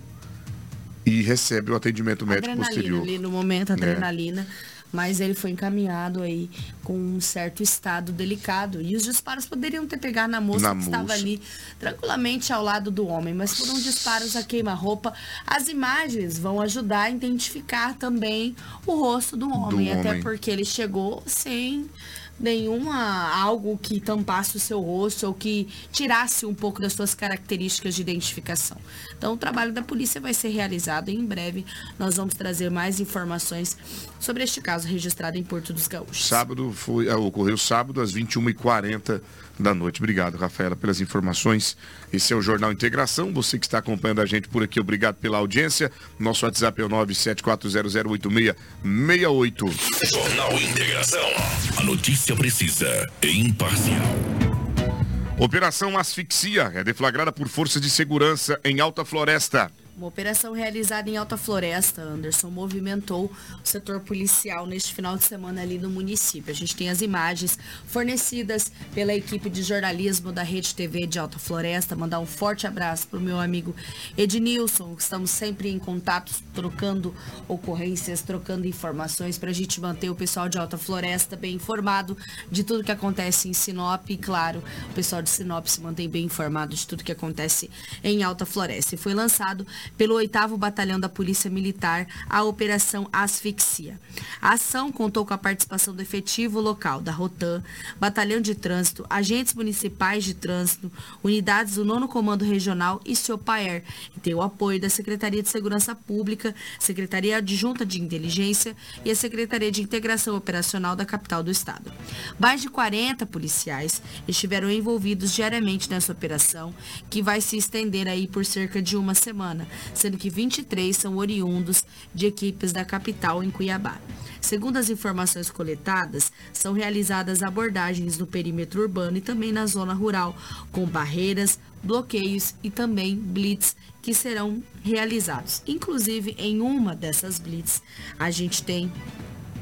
e recebe o atendimento médico adrenalina posterior. ali no momento, adrenalina. Mas ele foi encaminhado aí com um certo estado delicado. E os disparos poderiam ter pegado na moça Na que estava moça. ali tranquilamente ao lado do homem. Mas foram disparos a queima-roupa. As imagens vão ajudar a identificar também o rosto do homem. até homem. porque ele chegou sem nenhuma algo que tampasse o seu rosto ou que tirasse um pouco das suas características de identificação. Então o trabalho da polícia vai ser realizado e em breve nós vamos trazer mais informações sobre este caso registrado em Porto dos Gaúchos. Sábado foi, ah, ocorreu sábado às 21h40 da noite. Obrigado, Rafaela, pelas informações. Esse é o Jornal Integração. Você que está acompanhando a gente por aqui, obrigado pela audiência. Nosso WhatsApp é o 974008668. Jornal Integração. A notícia precisa e imparcial. Operação Asfixia é deflagrada por forças de segurança em Alta Floresta. Uma operação realizada em Alta Floresta, Anderson, movimentou o setor policial neste final de semana ali no município. A gente tem as imagens fornecidas pela equipe de jornalismo da Rede TV de Alta Floresta. Mandar um forte abraço para o meu amigo Ednilson. Estamos sempre em contato, trocando ocorrências, trocando informações para a gente manter o pessoal de Alta Floresta bem informado de tudo que acontece em Sinop. E, claro, o pessoal de Sinop se mantém bem informado de tudo que acontece em Alta Floresta. E foi lançado pelo 8 Batalhão da Polícia Militar a Operação Asfixia. A ação contou com a participação do efetivo local da Rotan, Batalhão de Trânsito, agentes municipais de trânsito, unidades do 9 Comando Regional e Siopaer, e tem o apoio da Secretaria de Segurança Pública, Secretaria Adjunta de Inteligência e a Secretaria de Integração Operacional da capital do estado. Mais de 40 policiais estiveram envolvidos diariamente nessa operação, que vai se estender aí por cerca de uma semana, sendo que 23 são oriundos de equipes da capital em Cuiabá. Segundo as informações coletadas, são realizadas abordagens no perímetro urbano e também na zona rural, com barreiras, bloqueios e também blitz que serão realizados. Inclusive, em uma dessas blitz, a gente tem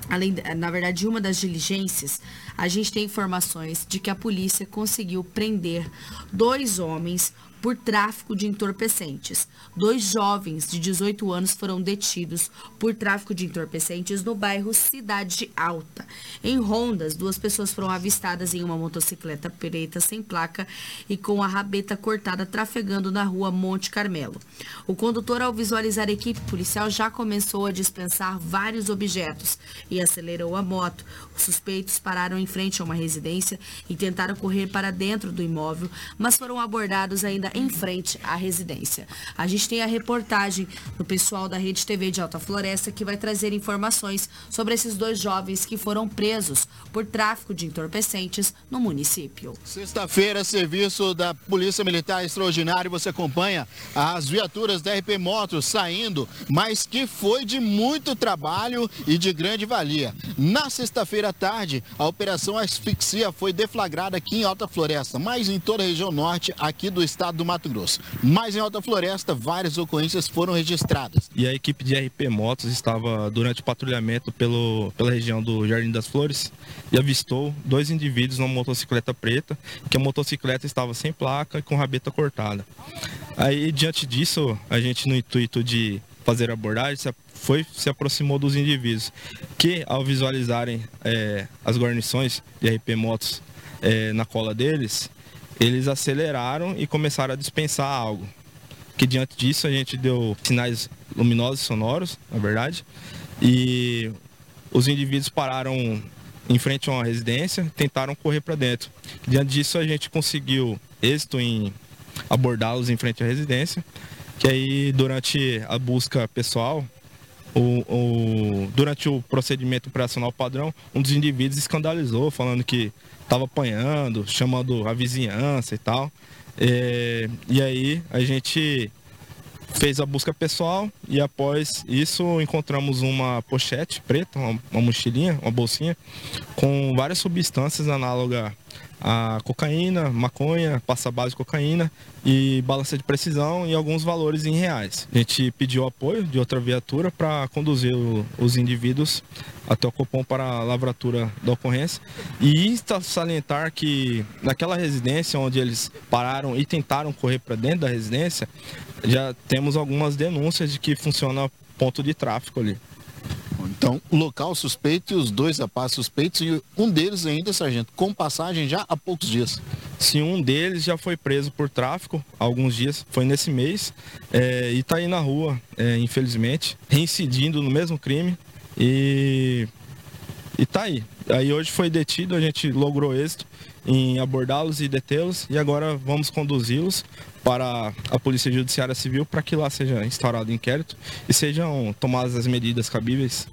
Além, na verdade, uma das diligências, a gente tem informações de que a polícia conseguiu prender dois homens por tráfico de entorpecentes. Dois jovens de 18 anos foram detidos por tráfico de entorpecentes no bairro Cidade Alta. Em Rondas, duas pessoas foram avistadas em uma motocicleta preta sem placa e com a rabeta cortada trafegando na rua Monte Carmelo. O condutor, ao visualizar a equipe policial, já começou a dispensar vários objetos e acelerou a moto. Os suspeitos pararam em frente a uma residência e tentaram correr para dentro do imóvel, mas foram abordados ainda em frente à residência. A gente tem a reportagem do pessoal da Rede TV de Alta Floresta que vai trazer informações sobre esses dois jovens que foram presos por tráfico de entorpecentes no município. Sexta-feira, serviço da Polícia Militar Extraordinário, você acompanha as viaturas da RP Motos saindo, mas que foi de muito trabalho e de grande valia. Na sexta-feira à tarde, a Operação Asfixia foi deflagrada aqui em Alta Floresta, mas em toda a região norte aqui do estado do Mato Grosso. Mas em Alta Floresta, várias ocorrências foram registradas. E a equipe de RP Motos estava durante o patrulhamento pelo, pela região do Jardim das Flores e avistou dois indivíduos numa motocicleta preta, que a motocicleta estava sem placa e com rabeta cortada. Aí, diante disso, a gente, no intuito de fazer a abordagem, foi, se aproximou dos indivíduos que, ao visualizarem é, as guarnições de RP Motos é, na cola deles, eles aceleraram e começaram a dispensar algo. Que diante disso a gente deu sinais luminosos sonoros, na verdade, e os indivíduos pararam em frente a uma residência, tentaram correr para dentro. Diante disso a gente conseguiu êxito em abordá-los em frente à residência, que aí durante a busca pessoal, o, o, durante o procedimento operacional padrão, um dos indivíduos escandalizou, falando que estava apanhando, chamando a vizinhança e tal. É, e aí a gente fez a busca pessoal e após isso encontramos uma pochete preta, uma, uma mochilinha, uma bolsinha, com várias substâncias análogas a cocaína, maconha, passa base cocaína e balança de precisão e alguns valores em reais. A gente pediu apoio de outra viatura para conduzir o, os indivíduos até o Copom para a lavratura da ocorrência. E está salientar que naquela residência onde eles pararam e tentaram correr para dentro da residência, já temos algumas denúncias de que funciona ponto de tráfico ali. Então, local suspeito e os dois rapazes suspeitos e um deles ainda, sargento, com passagem já há poucos dias. Sim, um deles já foi preso por tráfico há alguns dias, foi nesse mês, é, e está aí na rua, é, infelizmente, reincidindo no mesmo crime e, e tá aí. Aí hoje foi detido, a gente logrou êxito em abordá-los e detê-los e agora vamos conduzi-los para a Polícia Judiciária Civil para que lá seja instaurado inquérito e sejam tomadas as medidas cabíveis.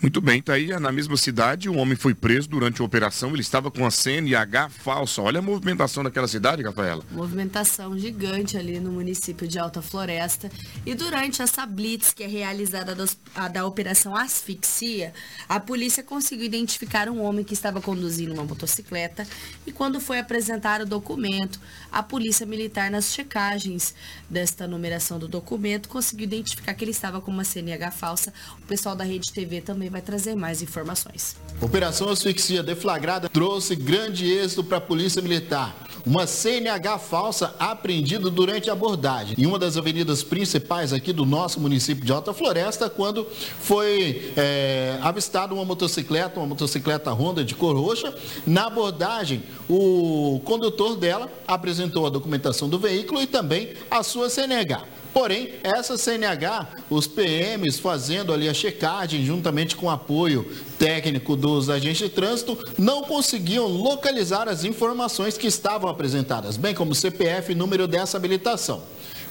Muito bem, tá aí na mesma cidade, um homem foi preso durante a operação, ele estava com a CNH falsa. Olha a movimentação daquela cidade, Rafaela. Movimentação gigante ali no município de Alta Floresta. E durante essa blitz que é realizada dos, a, da Operação Asfixia, a polícia conseguiu identificar um homem que estava conduzindo uma motocicleta e quando foi apresentar o documento, a polícia militar nas checagens desta numeração do documento conseguiu identificar que ele estava com uma CNH falsa. O pessoal da Rede TV também vai trazer mais informações. Operação Asfixia deflagrada trouxe grande êxito para a Polícia Militar. Uma CNH falsa apreendida durante a abordagem em uma das avenidas principais aqui do nosso município de Alta Floresta, quando foi é, avistada uma motocicleta, uma motocicleta Honda de cor roxa. Na abordagem, o condutor dela apresentou a documentação do veículo e também a sua CNH. Porém, essa CNH, os PMs fazendo ali a checagem, juntamente com o apoio técnico dos agentes de trânsito, não conseguiam localizar as informações que estavam apresentadas, bem como CPF e número dessa habilitação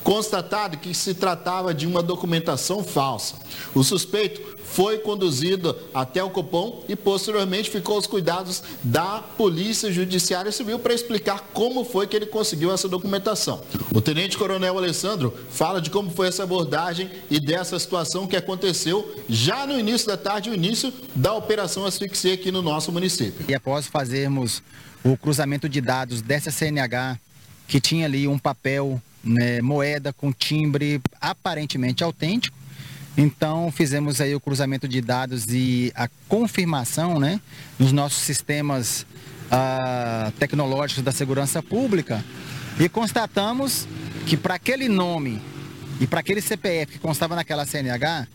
constatado que se tratava de uma documentação falsa. O suspeito foi conduzido até o Copom e posteriormente ficou aos cuidados da Polícia Judiciária Civil para explicar como foi que ele conseguiu essa documentação. O Tenente Coronel Alessandro fala de como foi essa abordagem e dessa situação que aconteceu já no início da tarde, o início da Operação Asfixia aqui no nosso município. E após fazermos o cruzamento de dados dessa CNH, que tinha ali um papel né, moeda com timbre aparentemente autêntico. Então fizemos aí o cruzamento de dados e a confirmação né, nos nossos sistemas ah, tecnológicos da segurança pública e constatamos que para aquele nome e para aquele CPF que constava naquela CNH,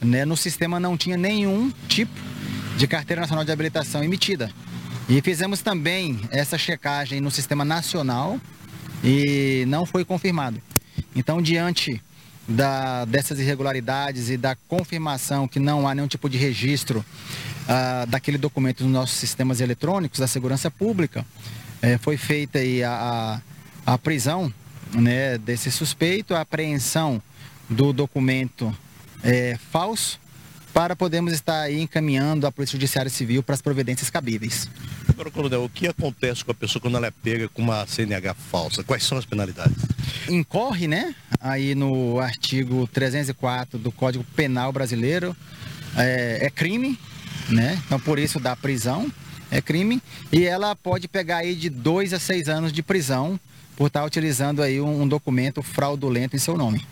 né, no sistema não tinha nenhum tipo de carteira nacional de habilitação emitida. E fizemos também essa checagem no sistema nacional e não foi confirmado. Então, diante da, dessas irregularidades e da confirmação que não há nenhum tipo de registro uh, daquele documento nos nossos sistemas eletrônicos da segurança pública, eh, foi feita aí a, a, a prisão né, desse suspeito, a apreensão do documento eh, falso para podermos estar encaminhando a Polícia Judiciária Civil para as providências cabíveis. Agora, Coronel, o que acontece com a pessoa quando ela é pega com uma CNH falsa? Quais são as penalidades? Incorre, né, aí no artigo 304 do Código Penal Brasileiro, é, é crime, né, então por isso dá prisão, é crime, e ela pode pegar aí de dois a seis anos de prisão por estar utilizando aí um, um documento fraudulento em seu nome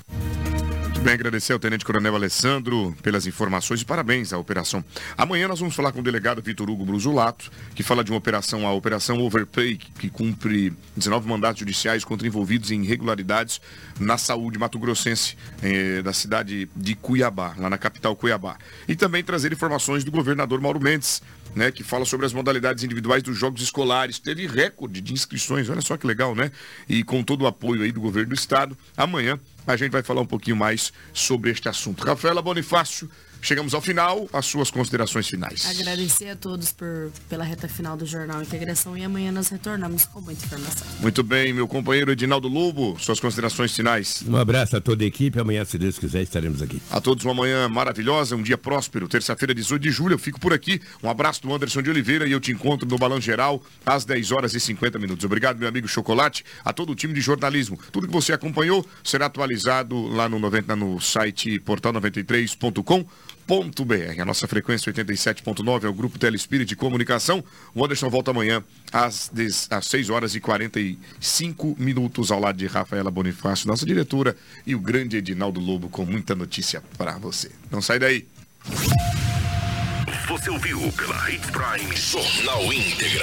bem, agradecer ao Tenente Coronel Alessandro pelas informações e parabéns à operação. Amanhã nós vamos falar com o delegado Vitor Hugo Brusulato, que fala de uma operação, a Operação Overpay, que cumpre 19 mandatos judiciais contra envolvidos em irregularidades na saúde mato-grossense, eh, da cidade de Cuiabá, lá na capital Cuiabá. E também trazer informações do governador Mauro Mendes, né, que fala sobre as modalidades individuais dos jogos escolares. Teve recorde de inscrições, olha só que legal, né? E com todo o apoio aí do governo do estado, amanhã a gente vai falar um pouquinho mais sobre este assunto. Rafaela Bonifácio, chegamos ao final, as suas considerações finais. Agradecer a todos por, pela reta final do Jornal Integração e amanhã nós retornamos com muita informação. Muito bem, meu companheiro Edinaldo Lobo, suas considerações finais. Um abraço a toda a equipe, amanhã, se Deus quiser, estaremos aqui. A todos uma manhã maravilhosa, um dia próspero, terça-feira, 18 de julho, eu fico por aqui. Um abraço do Anderson de Oliveira e eu te encontro no Balão Geral às 10 horas e 50 minutos. Obrigado, meu amigo Chocolate, a todo o time de jornalismo. Tudo que você acompanhou será atualizado lá no, 90, no site portal93.com A nossa frequência 87.9 é o Grupo Telespírito de Comunicação. O Anderson volta amanhã às, 10, às 6 horas e 45 minutos ao lado de Rafaela Bonifácio, nossa diretora, e o grande Edinaldo Lobo com muita notícia para você. Não sai daí. Você ouviu pela Hits Prime Jornal Íntegra.